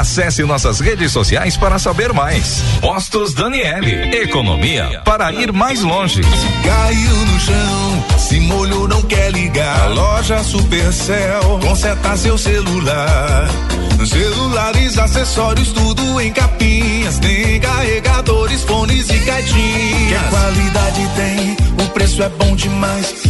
Acesse nossas redes sociais para saber mais. Postos Daniele, economia para ir mais longe. Caiu no chão, se molhou, não quer ligar. Loja Supercell, conserta seu celular. Celulares, acessórios, tudo em capinhas. Tem carregadores, fones e caixinhas. Que qualidade tem? O preço é bom demais.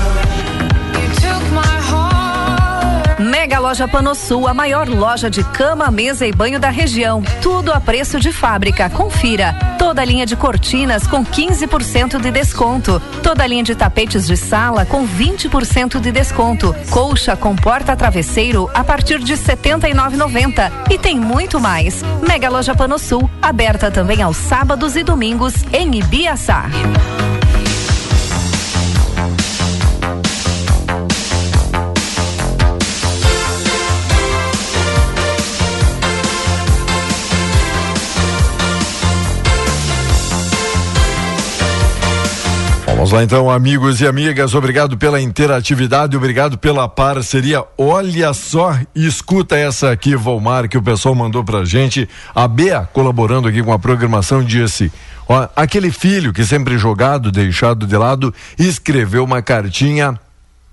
Loja Panosul, a maior loja de cama, mesa e banho da região. Tudo a preço de fábrica. Confira. Toda a linha de cortinas com 15% de desconto. Toda a linha de tapetes de sala com 20% de desconto. Colcha com porta travesseiro a partir de R$ 79,90. E tem muito mais. Mega Loja Panosul, aberta também aos sábados e domingos em Ibiaçá. Vamos lá então, amigos e amigas, obrigado pela interatividade, obrigado pela parceria. Olha só, escuta essa aqui, Volmar, que o pessoal mandou pra gente. A Bea, colaborando aqui com a programação, disse: ó, aquele filho que sempre jogado, deixado de lado, escreveu uma cartinha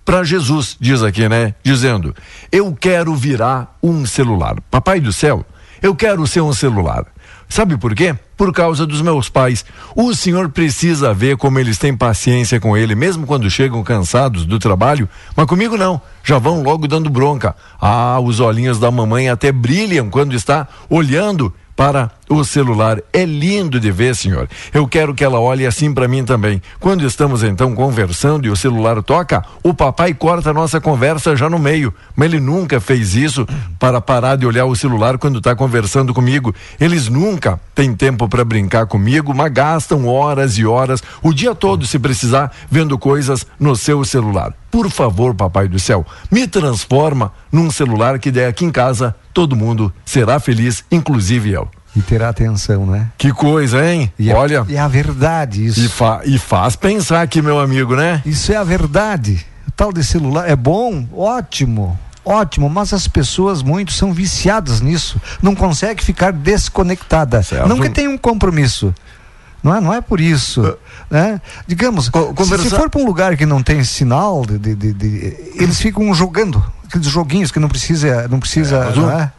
para Jesus, diz aqui, né? Dizendo: Eu quero virar um celular. Papai do céu, eu quero ser um celular. Sabe por quê? Por causa dos meus pais. O senhor precisa ver como eles têm paciência com ele, mesmo quando chegam cansados do trabalho, mas comigo não. Já vão logo dando bronca. Ah, os olhinhos da mamãe até brilham quando está olhando para o celular. É lindo de ver, senhor. Eu quero que ela olhe assim para mim também. Quando estamos então conversando e o celular toca, o papai corta a nossa conversa já no meio. Mas ele nunca fez isso para parar de olhar o celular quando está conversando comigo. Eles nunca têm tempo para brincar comigo, mas gastam horas e horas, o dia todo, se precisar, vendo coisas no seu celular. Por favor, papai do céu, me transforma num celular que der aqui em casa, todo mundo será feliz, inclusive eu. E terá atenção, né? Que coisa, hein? E Olha. É, é a verdade isso. E, fa e faz pensar aqui, meu amigo, né? Isso é a verdade. O tal de celular é bom, ótimo. Ótimo, mas as pessoas muito são viciadas nisso. Não consegue ficar desconectada. Certo. Nunca tem um compromisso. Não é, não é por isso. Né? Digamos, conversa... se, se for para um lugar que não tem sinal, de, de, de, de, eles ficam jogando aqueles joguinhos que não precisa, não precisa, É, não é?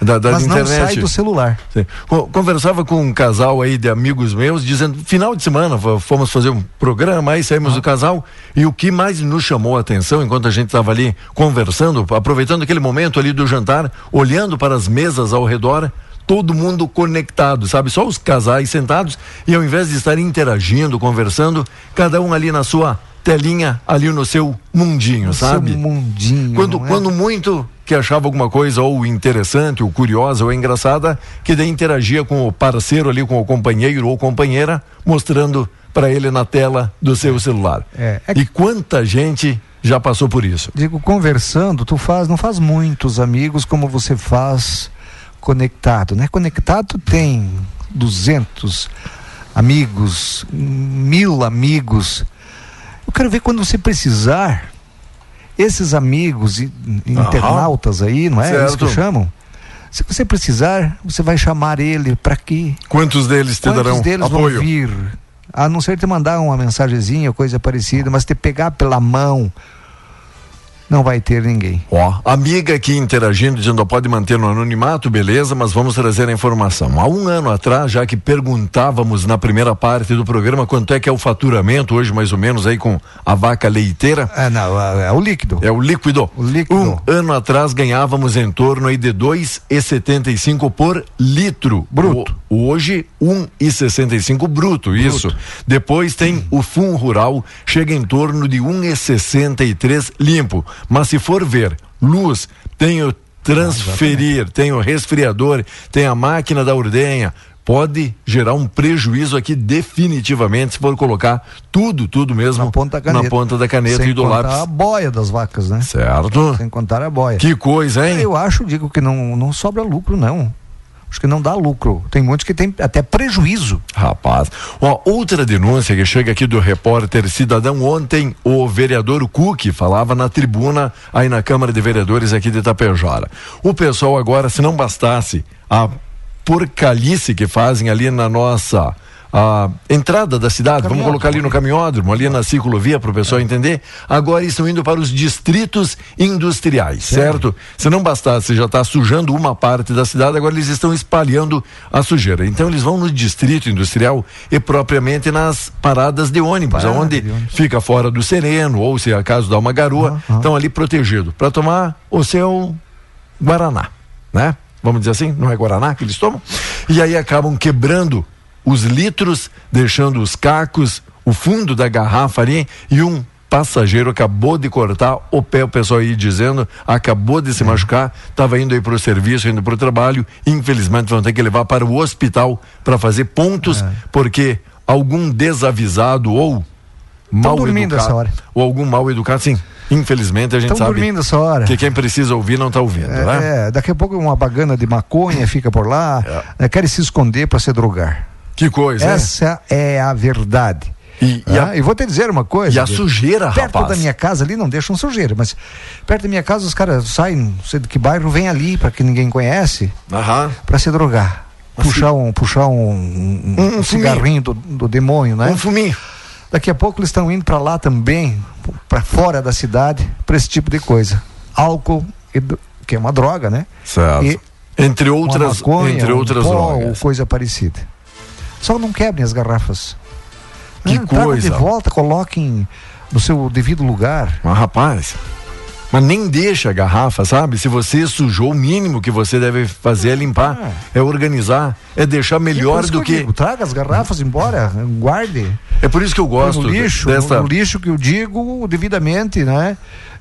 Da, da mas internet. não sai do celular. Sim. Co- Conversava com um casal aí de amigos meus, dizendo, final de semana fomos fazer um programa, aí saímos do casal, e o que mais nos chamou a atenção enquanto a gente estava ali conversando, aproveitando aquele momento ali do jantar, olhando para as mesas ao redor, todo mundo conectado, sabe? Só os casais sentados, e ao invés de estarem interagindo, conversando, cada um ali na sua telinha, ali no seu mundinho, sabe? Seu mundinho. Quando, é? quando muito que achava alguma coisa ou interessante, ou curiosa, ou engraçada, que daí interagia com o parceiro ali, com o companheiro ou companheira, mostrando para ele na tela do seu celular. É, E quanta gente já passou por isso? Digo, conversando, tu faz, não faz muitos amigos como você faz conectado, né? Conectado tem 200 amigos, mil amigos. Eu quero ver quando você precisar, esses amigos e- internautas aí, não é? Isso que Certo. chamam. Se você precisar, você vai chamar ele para quê? Quantos deles te Quantos darão deles apoio? vão vir? A não ser te mandar uma mensagenzinha, coisa parecida, mas te pegar pela mão, não vai ter ninguém. Ó, amiga aqui interagindo, dizendo, pode manter no anonimato, beleza, mas vamos trazer a informação. Há um ano atrás, já que perguntávamos na primeira parte do programa quanto é que é o faturamento hoje, mais ou menos, aí com a vaca leiteira. É, não, é, o líquido. É o líquido. O líquido. Um ano atrás ganhávamos em torno aí de dois e setenta e cinco por litro. Bruto. O- hoje, um e sessenta e cinco bruto, isso. Depois tem o FUM rural, chega em torno de um e sessenta e três limpo. Mas se for ver, luz, tem o transferir, tem o resfriador, tem a máquina da ordenha, pode gerar um prejuízo aqui definitivamente se for colocar tudo, tudo mesmo na ponta da caneta, na ponta da caneta Sem e do contar lápis. a boia das vacas, né? Certo. Sem contar a boia. Que coisa, hein? Eu acho, digo, que não, não sobra lucro, não. Acho que não dá lucro. Tem muitos que tem até prejuízo. Rapaz. Ó, outra denúncia que chega aqui do repórter Cidadão. Ontem, o vereador Cook falava na tribuna aí na Câmara de Vereadores aqui de Itapejara. O pessoal agora, se não bastasse a porcalice que fazem ali na nossa a entrada da cidade, vamos colocar ali no caminhódromo, ali na ciclovia para o pessoal entender. Agora estão indo para os distritos industriais, certo? Se não bastasse, já está sujando uma parte da cidade, agora eles estão espalhando a sujeira. Então eles vão no distrito industrial e propriamente nas paradas de ônibus, Parada onde de ônibus. fica fora do sereno, ou se acaso dá uma garoa, estão ali protegidos para tomar o seu Guaraná, né? Vamos dizer assim, não é Guaraná que eles tomam? E aí acabam quebrando os litros, deixando os cacos, o fundo da garrafa ali e um passageiro acabou de cortar o pé, o pessoal aí dizendo, acabou de se machucar, estava indo aí para o serviço, indo para o trabalho, infelizmente vão ter que levar para o hospital para fazer pontos, porque algum desavisado ou mal dormindo educado, essa hora. ou algum mal educado, sim, infelizmente a gente Estão sabe dormindo essa hora. que quem precisa ouvir não está ouvindo, né? É, daqui a pouco uma bagana de maconha fica por lá, né, querem se esconder para se drogar. Que coisa? Essa é a verdade. E, e, a, e vou te dizer uma coisa. E a sujeira, perto rapaz. da minha casa ali não deixam sujeira, mas perto da minha casa os caras saem, não sei de que bairro, vem ali para que ninguém conhece, para se drogar. Puxar um, puxar um, um, Um um cigarrinho do, do demônio, né? Um fuminho. Daqui a pouco eles estão indo para lá também, para fora da cidade, para esse tipo de coisa. Álcool, do- que é uma droga, né? Certo. E entre outras, maconha, entre um outras pó ou drogas. coisa parecida. Só não quebrem as garrafas. Que Ah, coisa. de volta, coloquem no seu devido lugar. Mas rapaz, mas nem deixa a garrafa, sabe? Se você sujou, o mínimo que você deve fazer é limpar, é organizar, é deixar por melhor do que traga as garrafas embora, guarde. É por isso que eu gosto no lixo, desta. no lixo que eu digo devidamente, né?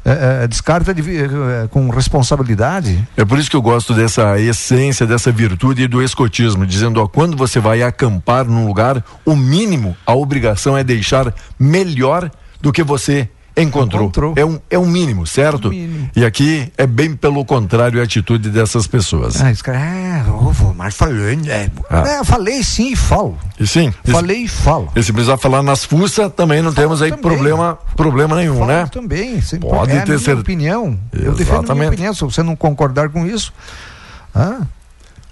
É, é, descarta de- é, com responsabilidade. É por isso que eu gosto dessa essência, dessa virtude e do escotismo, dizendo, ó, quando você vai acampar num lugar, o mínimo, a obrigação é deixar melhor do que você encontrou. É um é um mínimo, certo? E aqui é bem pelo contrário a atitude dessas pessoas. Ah, esse cara, é, eu vou mais falando. É, Ah. É, falei sim e falo. E sim. Falei e falo. E se precisar falar nas fuças, também não temos aí problema, problema nenhum, né? Também, sem Pode é ter certeza. opinião. Eu defendo a minha Exatamente. opinião. Se você não concordar com isso, ah,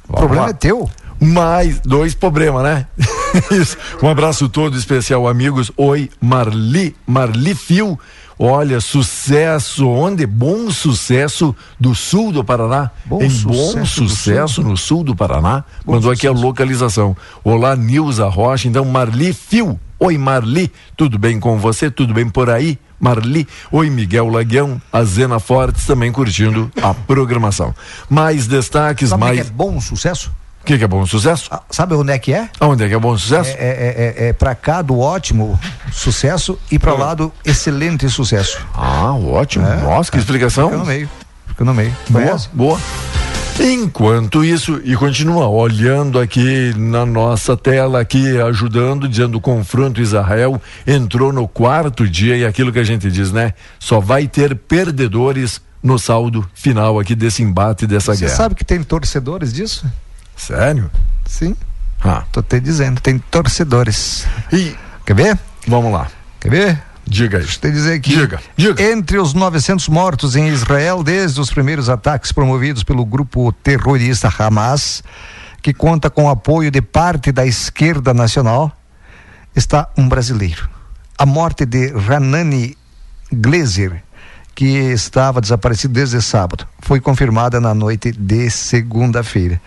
o problema lá. é teu. Mais dois problemas, né? [laughs] Isso. Um abraço todo especial, amigos. Oi, Marli, Marli Fio. Olha, sucesso, onde? Bom sucesso do sul do Paraná. Bom em sucesso bom sucesso sul. no sul do Paraná. Mandou aqui a localização. Olá, Nilza Rocha. Então, Marli Fio. Oi, Marli. Tudo bem com você? Tudo bem por aí? Marli. Oi, Miguel Laguião. A Zena Fortes também curtindo a programação. Mais destaques, Sabe mais. que é bom sucesso? O que, que é bom sucesso? sabe onde é que é? Onde é que é bom sucesso? É, é, é, é pra cá do ótimo sucesso e pra lá do excelente sucesso. Ah, ótimo. É, Nossa, que explicação. Fica no meio. Fica no meio. Boa, Conhece? boa. Enquanto isso, e continua olhando aqui na nossa tela, aqui ajudando, dizendo o confronto Israel entrou no quarto dia e aquilo que a gente diz, né? Só vai ter perdedores no saldo final aqui desse embate, dessa Você guerra. sabe que tem torcedores disso? Sério? Sim. Ah. Tô te dizendo, tem torcedores. E... Quer ver? Vamos lá. Quer ver? Diga aí. Deixa eu te dizer aqui. Diga, diga. Entre os 900 mortos em Israel desde os primeiros ataques promovidos pelo grupo terrorista Hamas, que conta com apoio de parte da esquerda nacional, está um brasileiro. A morte de Ranani Glazer, que estava desaparecido desde sábado, foi confirmada na noite de segunda-feira.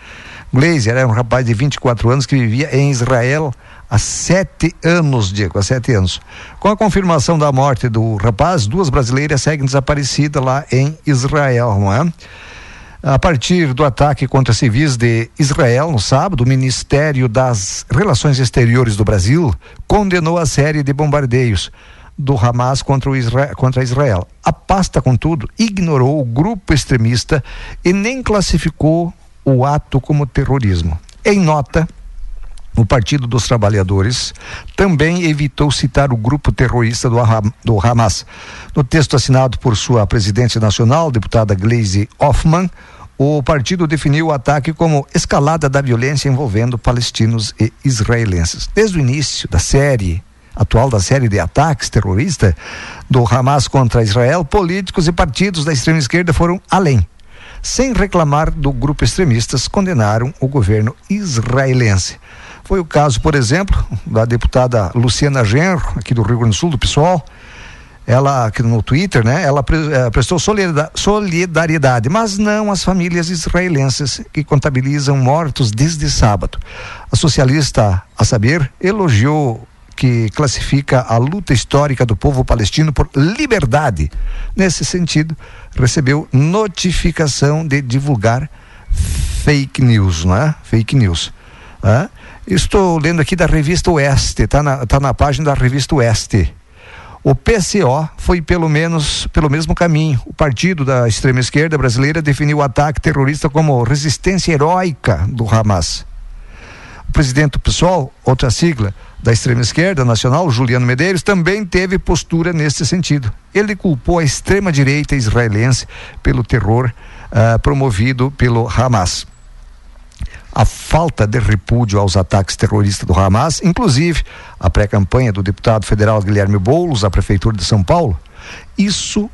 Glazer era um rapaz de 24 anos que vivia em Israel há sete anos, Diego, há sete anos. Com a confirmação da morte do rapaz, duas brasileiras seguem desaparecidas lá em Israel, não é? A partir do ataque contra civis de Israel no sábado, o Ministério das Relações Exteriores do Brasil condenou a série de bombardeios do Hamas contra, o Isra contra Israel. A pasta, contudo, ignorou o grupo extremista e nem classificou o ato como terrorismo. Em nota, o Partido dos Trabalhadores também evitou citar o grupo terrorista do, Ham- do Hamas. No texto assinado por sua presidente nacional, deputada Gleisi Hoffmann, o partido definiu o ataque como escalada da violência envolvendo palestinos e israelenses. Desde o início da série atual da série de ataques terroristas do Hamas contra Israel, políticos e partidos da extrema esquerda foram além. Sem reclamar do grupo extremistas, condenaram o governo israelense. Foi o caso, por exemplo, da deputada Luciana Genro, aqui do Rio Grande do Sul, do PSOL. Ela, aqui no Twitter, né? Ela eh, prestou solida- solidariedade, mas não às famílias israelenses que contabilizam mortos desde sábado. A socialista, a saber, elogiou que classifica a luta histórica do povo palestino por liberdade. Nesse sentido, recebeu notificação de divulgar fake news, né? Fake news. Estou lendo aqui da revista Oeste, tá na, tá na página da revista Oeste. O PCO foi pelo menos pelo mesmo caminho. O partido da extrema esquerda brasileira definiu o ataque terrorista como resistência heróica do Hamas. Presidente do PSOL, outra sigla da extrema esquerda nacional, Juliano Medeiros, também teve postura nesse sentido. Ele culpou a extrema direita israelense pelo terror ah, promovido pelo Hamas. A falta de repúdio aos ataques terroristas do Hamas, inclusive a pré-campanha do deputado federal Guilherme Boulos à prefeitura de São Paulo, isso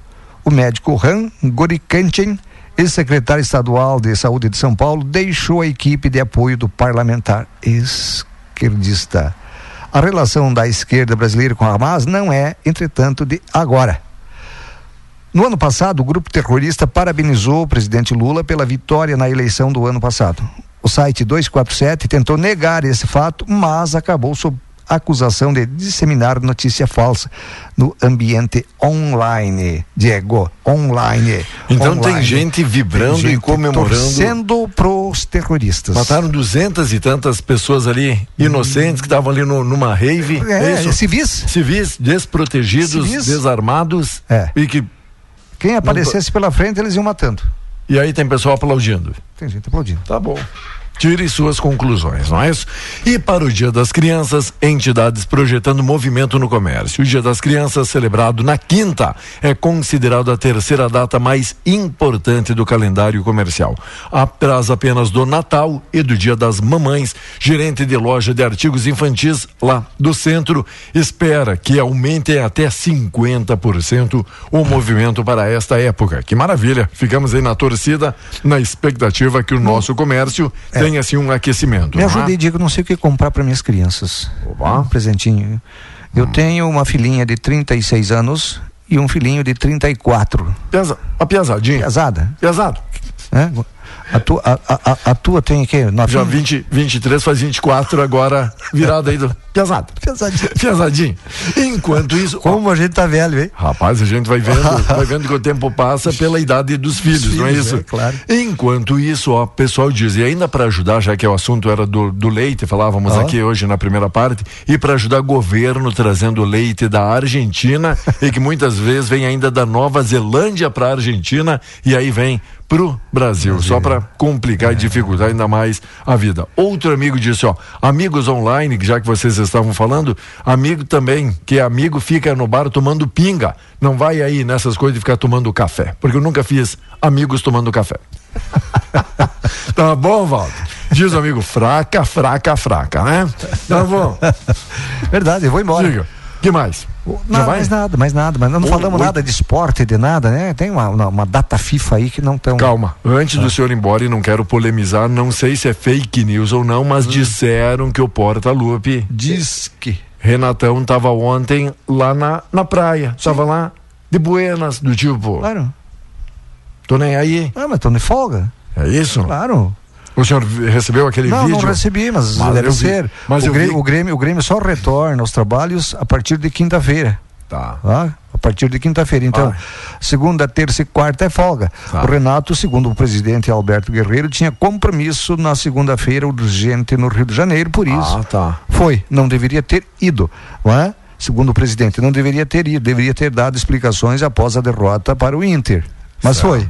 o médico Han Gorikanchen, ex-secretário estadual de saúde de São Paulo, deixou a equipe de apoio do parlamentar esquerdista. A relação da esquerda brasileira com o Hamas não é, entretanto, de agora. No ano passado, o grupo terrorista parabenizou o presidente Lula pela vitória na eleição do ano passado. O site 247 tentou negar esse fato, mas acabou sob acusação de disseminar notícia falsa no ambiente online. Diego, online. Então tem online. gente vibrando Tem e gente comemorando. Torcendo pros terroristas. Mataram duzentas e tantas pessoas ali, inocentes, que estavam ali no- numa rave. É, isso? civis. Civis, desprotegidos, Civis. desarmados. É. E que. Quem aparecesse pela frente, eles iam matando. E aí tem pessoal aplaudindo. Tem gente aplaudindo. Tá bom. Tire suas conclusões, não é isso? E para o Dia das Crianças, entidades projetando movimento no comércio. O Dia das Crianças, celebrado na quinta, é considerado a terceira data mais importante do calendário comercial. Atrás apenas do Natal e do Dia das Mamães, gerente de loja de artigos infantis lá do centro espera que aumente até 50% o movimento para esta época. Que maravilha! Ficamos aí na torcida, na expectativa que o nosso comércio tenha assim um aquecimento. Me é? ajude, Diego, não sei o que comprar para minhas crianças. Um presentinho. Eu tenho uma filhinha de 36 anos e um filhinho de 34. Pesa, a piazadinha. Pesada. Pesado. É? A, tua, a, a, a- tua tem o quê? Já 20, 23 faz 24 agora, virada aí do. Pesado. Pesadinho. [laughs] Pesadinho. Enquanto isso. Como a gente tá velho, hein? Rapaz, a gente vai vendo, [laughs] vai vendo que o tempo passa pela idade dos filhos, não é filhos, isso? é, claro. Enquanto isso, ó, o pessoal diz, e ainda para ajudar, já que o assunto era do, do leite, falávamos Ó. aqui hoje na primeira parte, e para ajudar o governo trazendo leite da Argentina e que muitas vezes vem ainda da Nova Zelândia para Argentina e aí vem pro Brasil, só para complicar É. e dificultar ainda mais a vida. Outro amigo disse, ó, amigos online, já que vocês estavam falando, amigo também, que é amigo fica no bar tomando pinga, não vai aí nessas coisas de ficar tomando café, porque eu nunca fiz amigos tomando café. [laughs] tá bom, Valdo? Diz o amigo, fraca, fraca, fraca, né? Tá bom. Verdade, eu vou embora. Diga, que mais? Não, mais nada, mais nada. Mas não Oi, falamos oi. nada de esporte, de nada, né? Tem uma, uma, data FIFA aí que não tão. Calma, antes do senhor ir embora, e não quero polemizar, não sei se é fake news ou não, mas disseram que o Porta-Lupe. Diz que. Renatão tava ontem lá na, na praia, tava lá de buenas, do tipo. Claro. Tô nem aí. Ah, mas tô de folga. É isso? Claro. O senhor recebeu aquele não, vídeo? não recebi, mas, Mas deve ser. Mas o, Grêmio, o, Grêmio, o Grêmio só retorna aos trabalhos a partir de quinta-feira. Tá. A partir de quinta-feira. Então, Ah. segunda, terça e quarta é folga. Tá. O Renato, segundo o presidente Alberto Guerreiro, tinha compromisso na segunda-feira urgente no Rio de Janeiro, por isso. Ah, tá. Foi, não deveria ter ido, não é? Segundo o presidente, não deveria ter ido, deveria ter dado explicações após a derrota para o Inter. Mas Certo. foi.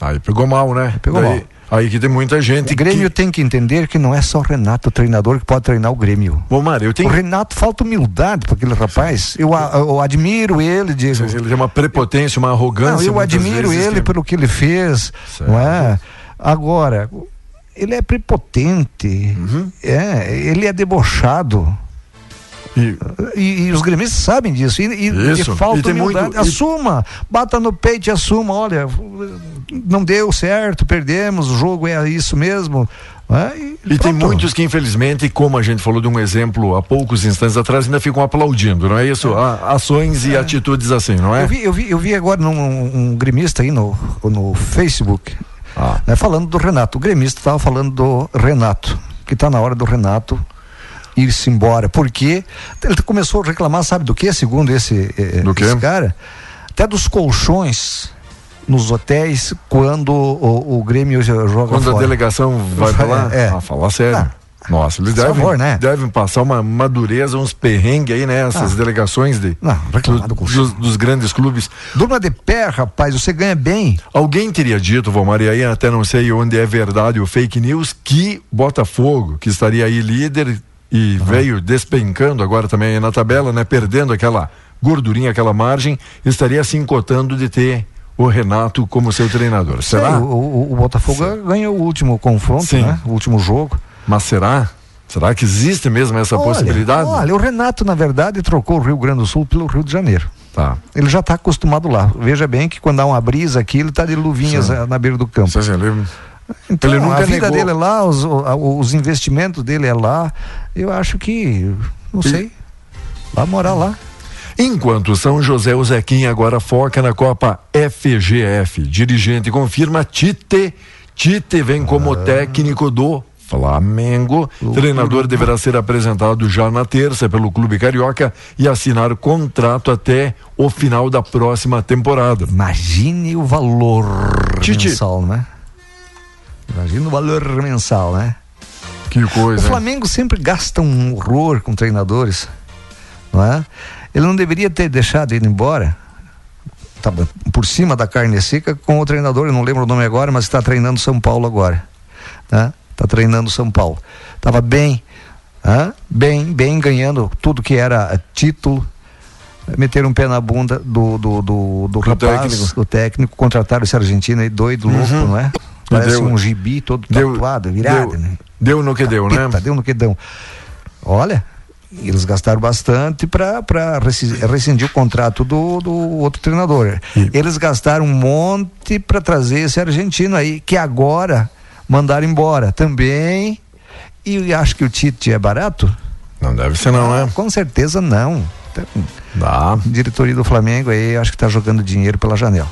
Aí pegou mal, né? Pegou Daí, mal. Aí que tem muita gente. O Grêmio que... tem que entender que não é só o Renato, o treinador, que pode treinar o Grêmio. Bom, Mário, eu tenho. O Renato falta humildade para aquele rapaz. Eu, eu, admiro ele, digo. Ele tem uma prepotência, uma arrogância. Não, eu admiro ele que... pelo que ele fez. Certo. Não é? Agora, ele é prepotente, uhum. é, ele é debochado. E, e, e, os gremistas sabem disso. E, e, e falta e humildade. Muito, assuma, bata no peito e assuma. Olha, não deu certo, perdemos, o jogo é isso mesmo. É, e, e tem muitos que, infelizmente, como a gente falou de um exemplo há poucos instantes atrás, ainda ficam aplaudindo, não é isso? É. Ações e é. atitudes assim, não é? Eu vi, eu vi, eu vi agora num, um gremista aí no, no Facebook, ah. né, falando do Renato. O gremista estava falando do Renato, que está na hora do Renato ir-se embora. Porque ele começou a reclamar, sabe do que, segundo esse, eh, do esse cara? Até dos colchões nos hotéis quando o, o Grêmio joga Quando fora. a delegação vai falar? É. Ah, falar sério. Ah. Nossa, eles devem, favor, né? devem passar uma, uma dureza, uns perrengues aí, né? Essas ah. delegações de, não, do, dos, dos, grandes clubes. Durma de pé, rapaz, você ganha bem. Alguém teria dito, Valmar, e aí até não sei onde é verdade o fake news, que Botafogo, que estaria aí líder, e veio despencando agora também na tabela, né? Perdendo aquela gordurinha, aquela margem, estaria se encotando de ter o Renato como seu treinador. Será? o, o, o, Botafogo Sim. ganhou o último confronto, Sim. né? O último jogo. Mas será? Será que existe mesmo essa olha, possibilidade? Olha, o Renato, na verdade, trocou o Rio Grande do Sul pelo Rio de Janeiro. Tá. Ele já está acostumado lá. Veja bem que quando há uma brisa aqui, ele está de luvinhas Sim. na beira do campo. Sim, ele então, ele nunca a vida negou. dele é lá, os, os investimentos dele é lá. Eu acho que, não e... sei, vai morar lá. Enquanto São José o Zequinha agora foca na Copa FGF. Dirigente confirma Tite. Tite vem como ah. técnico do Flamengo. O treinador deverá ser apresentado já na terça pelo Clube Carioca e assinar contrato até o final da próxima temporada. Imagine o valor Tite. mensal, né? Imagina o valor mensal, né? Que coisa. O Flamengo sempre gasta um horror com treinadores, não é? Ele não deveria ter deixado ele embora. Tava por cima da carne seca com o treinador, eu não lembro o nome agora, mas está treinando São Paulo agora. Né? Está treinando São Paulo. Tava bem, né? bem, bem ganhando tudo que era título, meter um pé na bunda do, do, do, do rapaz, técnico. do técnico, contrataram esse argentino aí doido, uhum. louco, não é? Parece deu, um gibi todo deu, tatuado, virado, deu, né? Deu no que Capeta, deu, né? Deu no que deu. Olha, eles gastaram bastante para rescindir o contrato do, do outro treinador. E... Eles gastaram um monte para trazer esse argentino aí, que agora mandaram embora também. E acho que o Tite é barato? Não deve ser não, né? Com certeza não. Dá. Diretoria do Flamengo aí, acho que está jogando dinheiro pela janela.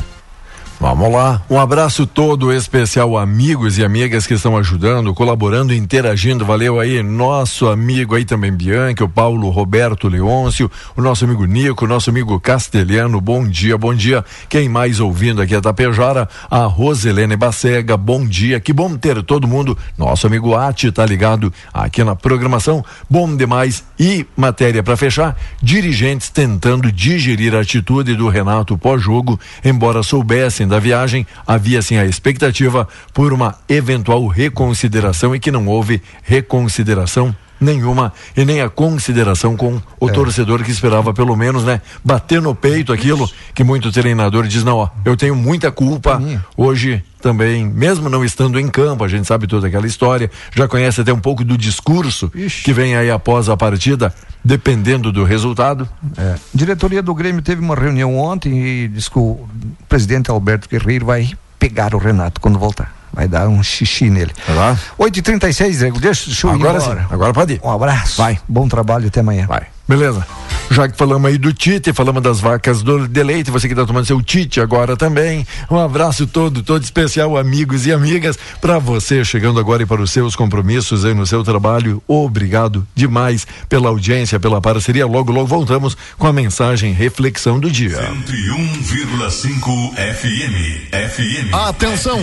Vamos lá. Um abraço todo especial, amigos e amigas que estão ajudando, colaborando, interagindo. Valeu aí, nosso amigo aí também, Bianchi, o Paulo Roberto Leôncio, o nosso amigo Nico, o nosso amigo Castelhano. Bom dia, bom dia. Quem mais ouvindo aqui é Tapejara? A Roselene Bacega. Bom dia. Que bom ter todo mundo. Nosso amigo Ati tá ligado aqui na programação. Bom demais. E matéria para fechar: dirigentes tentando digerir a atitude do Renato pós-jogo, embora soubessem da viagem, havia sim a expectativa por uma eventual reconsideração e que não houve reconsideração nenhuma e nem a consideração com o é. torcedor que esperava pelo menos, né, bater no peito aquilo que muito treinador diz, não, ó, eu tenho muita culpa hoje também, mesmo não estando em campo, a gente sabe toda aquela história, já conhece até um pouco do discurso Ixi. que vem aí após a partida, dependendo do resultado. É. Diretoria do Grêmio teve uma reunião ontem e disse que o presidente Alberto Guerreiro vai pegar o Renato quando voltar. Vai dar um xixi nele. Vai 8h36, Diego. Deixa, deixa eu Agora sim. Agora pode ir. Um abraço. Vai. Bom trabalho até amanhã. Vai. Beleza. Já que falamos aí do Tite, falamos das vacas do deleite, você que está tomando seu Tite agora também. Um abraço todo, todo especial, amigos e amigas, para você chegando agora e para os seus compromissos aí no seu trabalho. Obrigado demais pela audiência, pela parceria. Logo, logo voltamos com a mensagem reflexão do dia. 101,5 FM. FM. Atenção!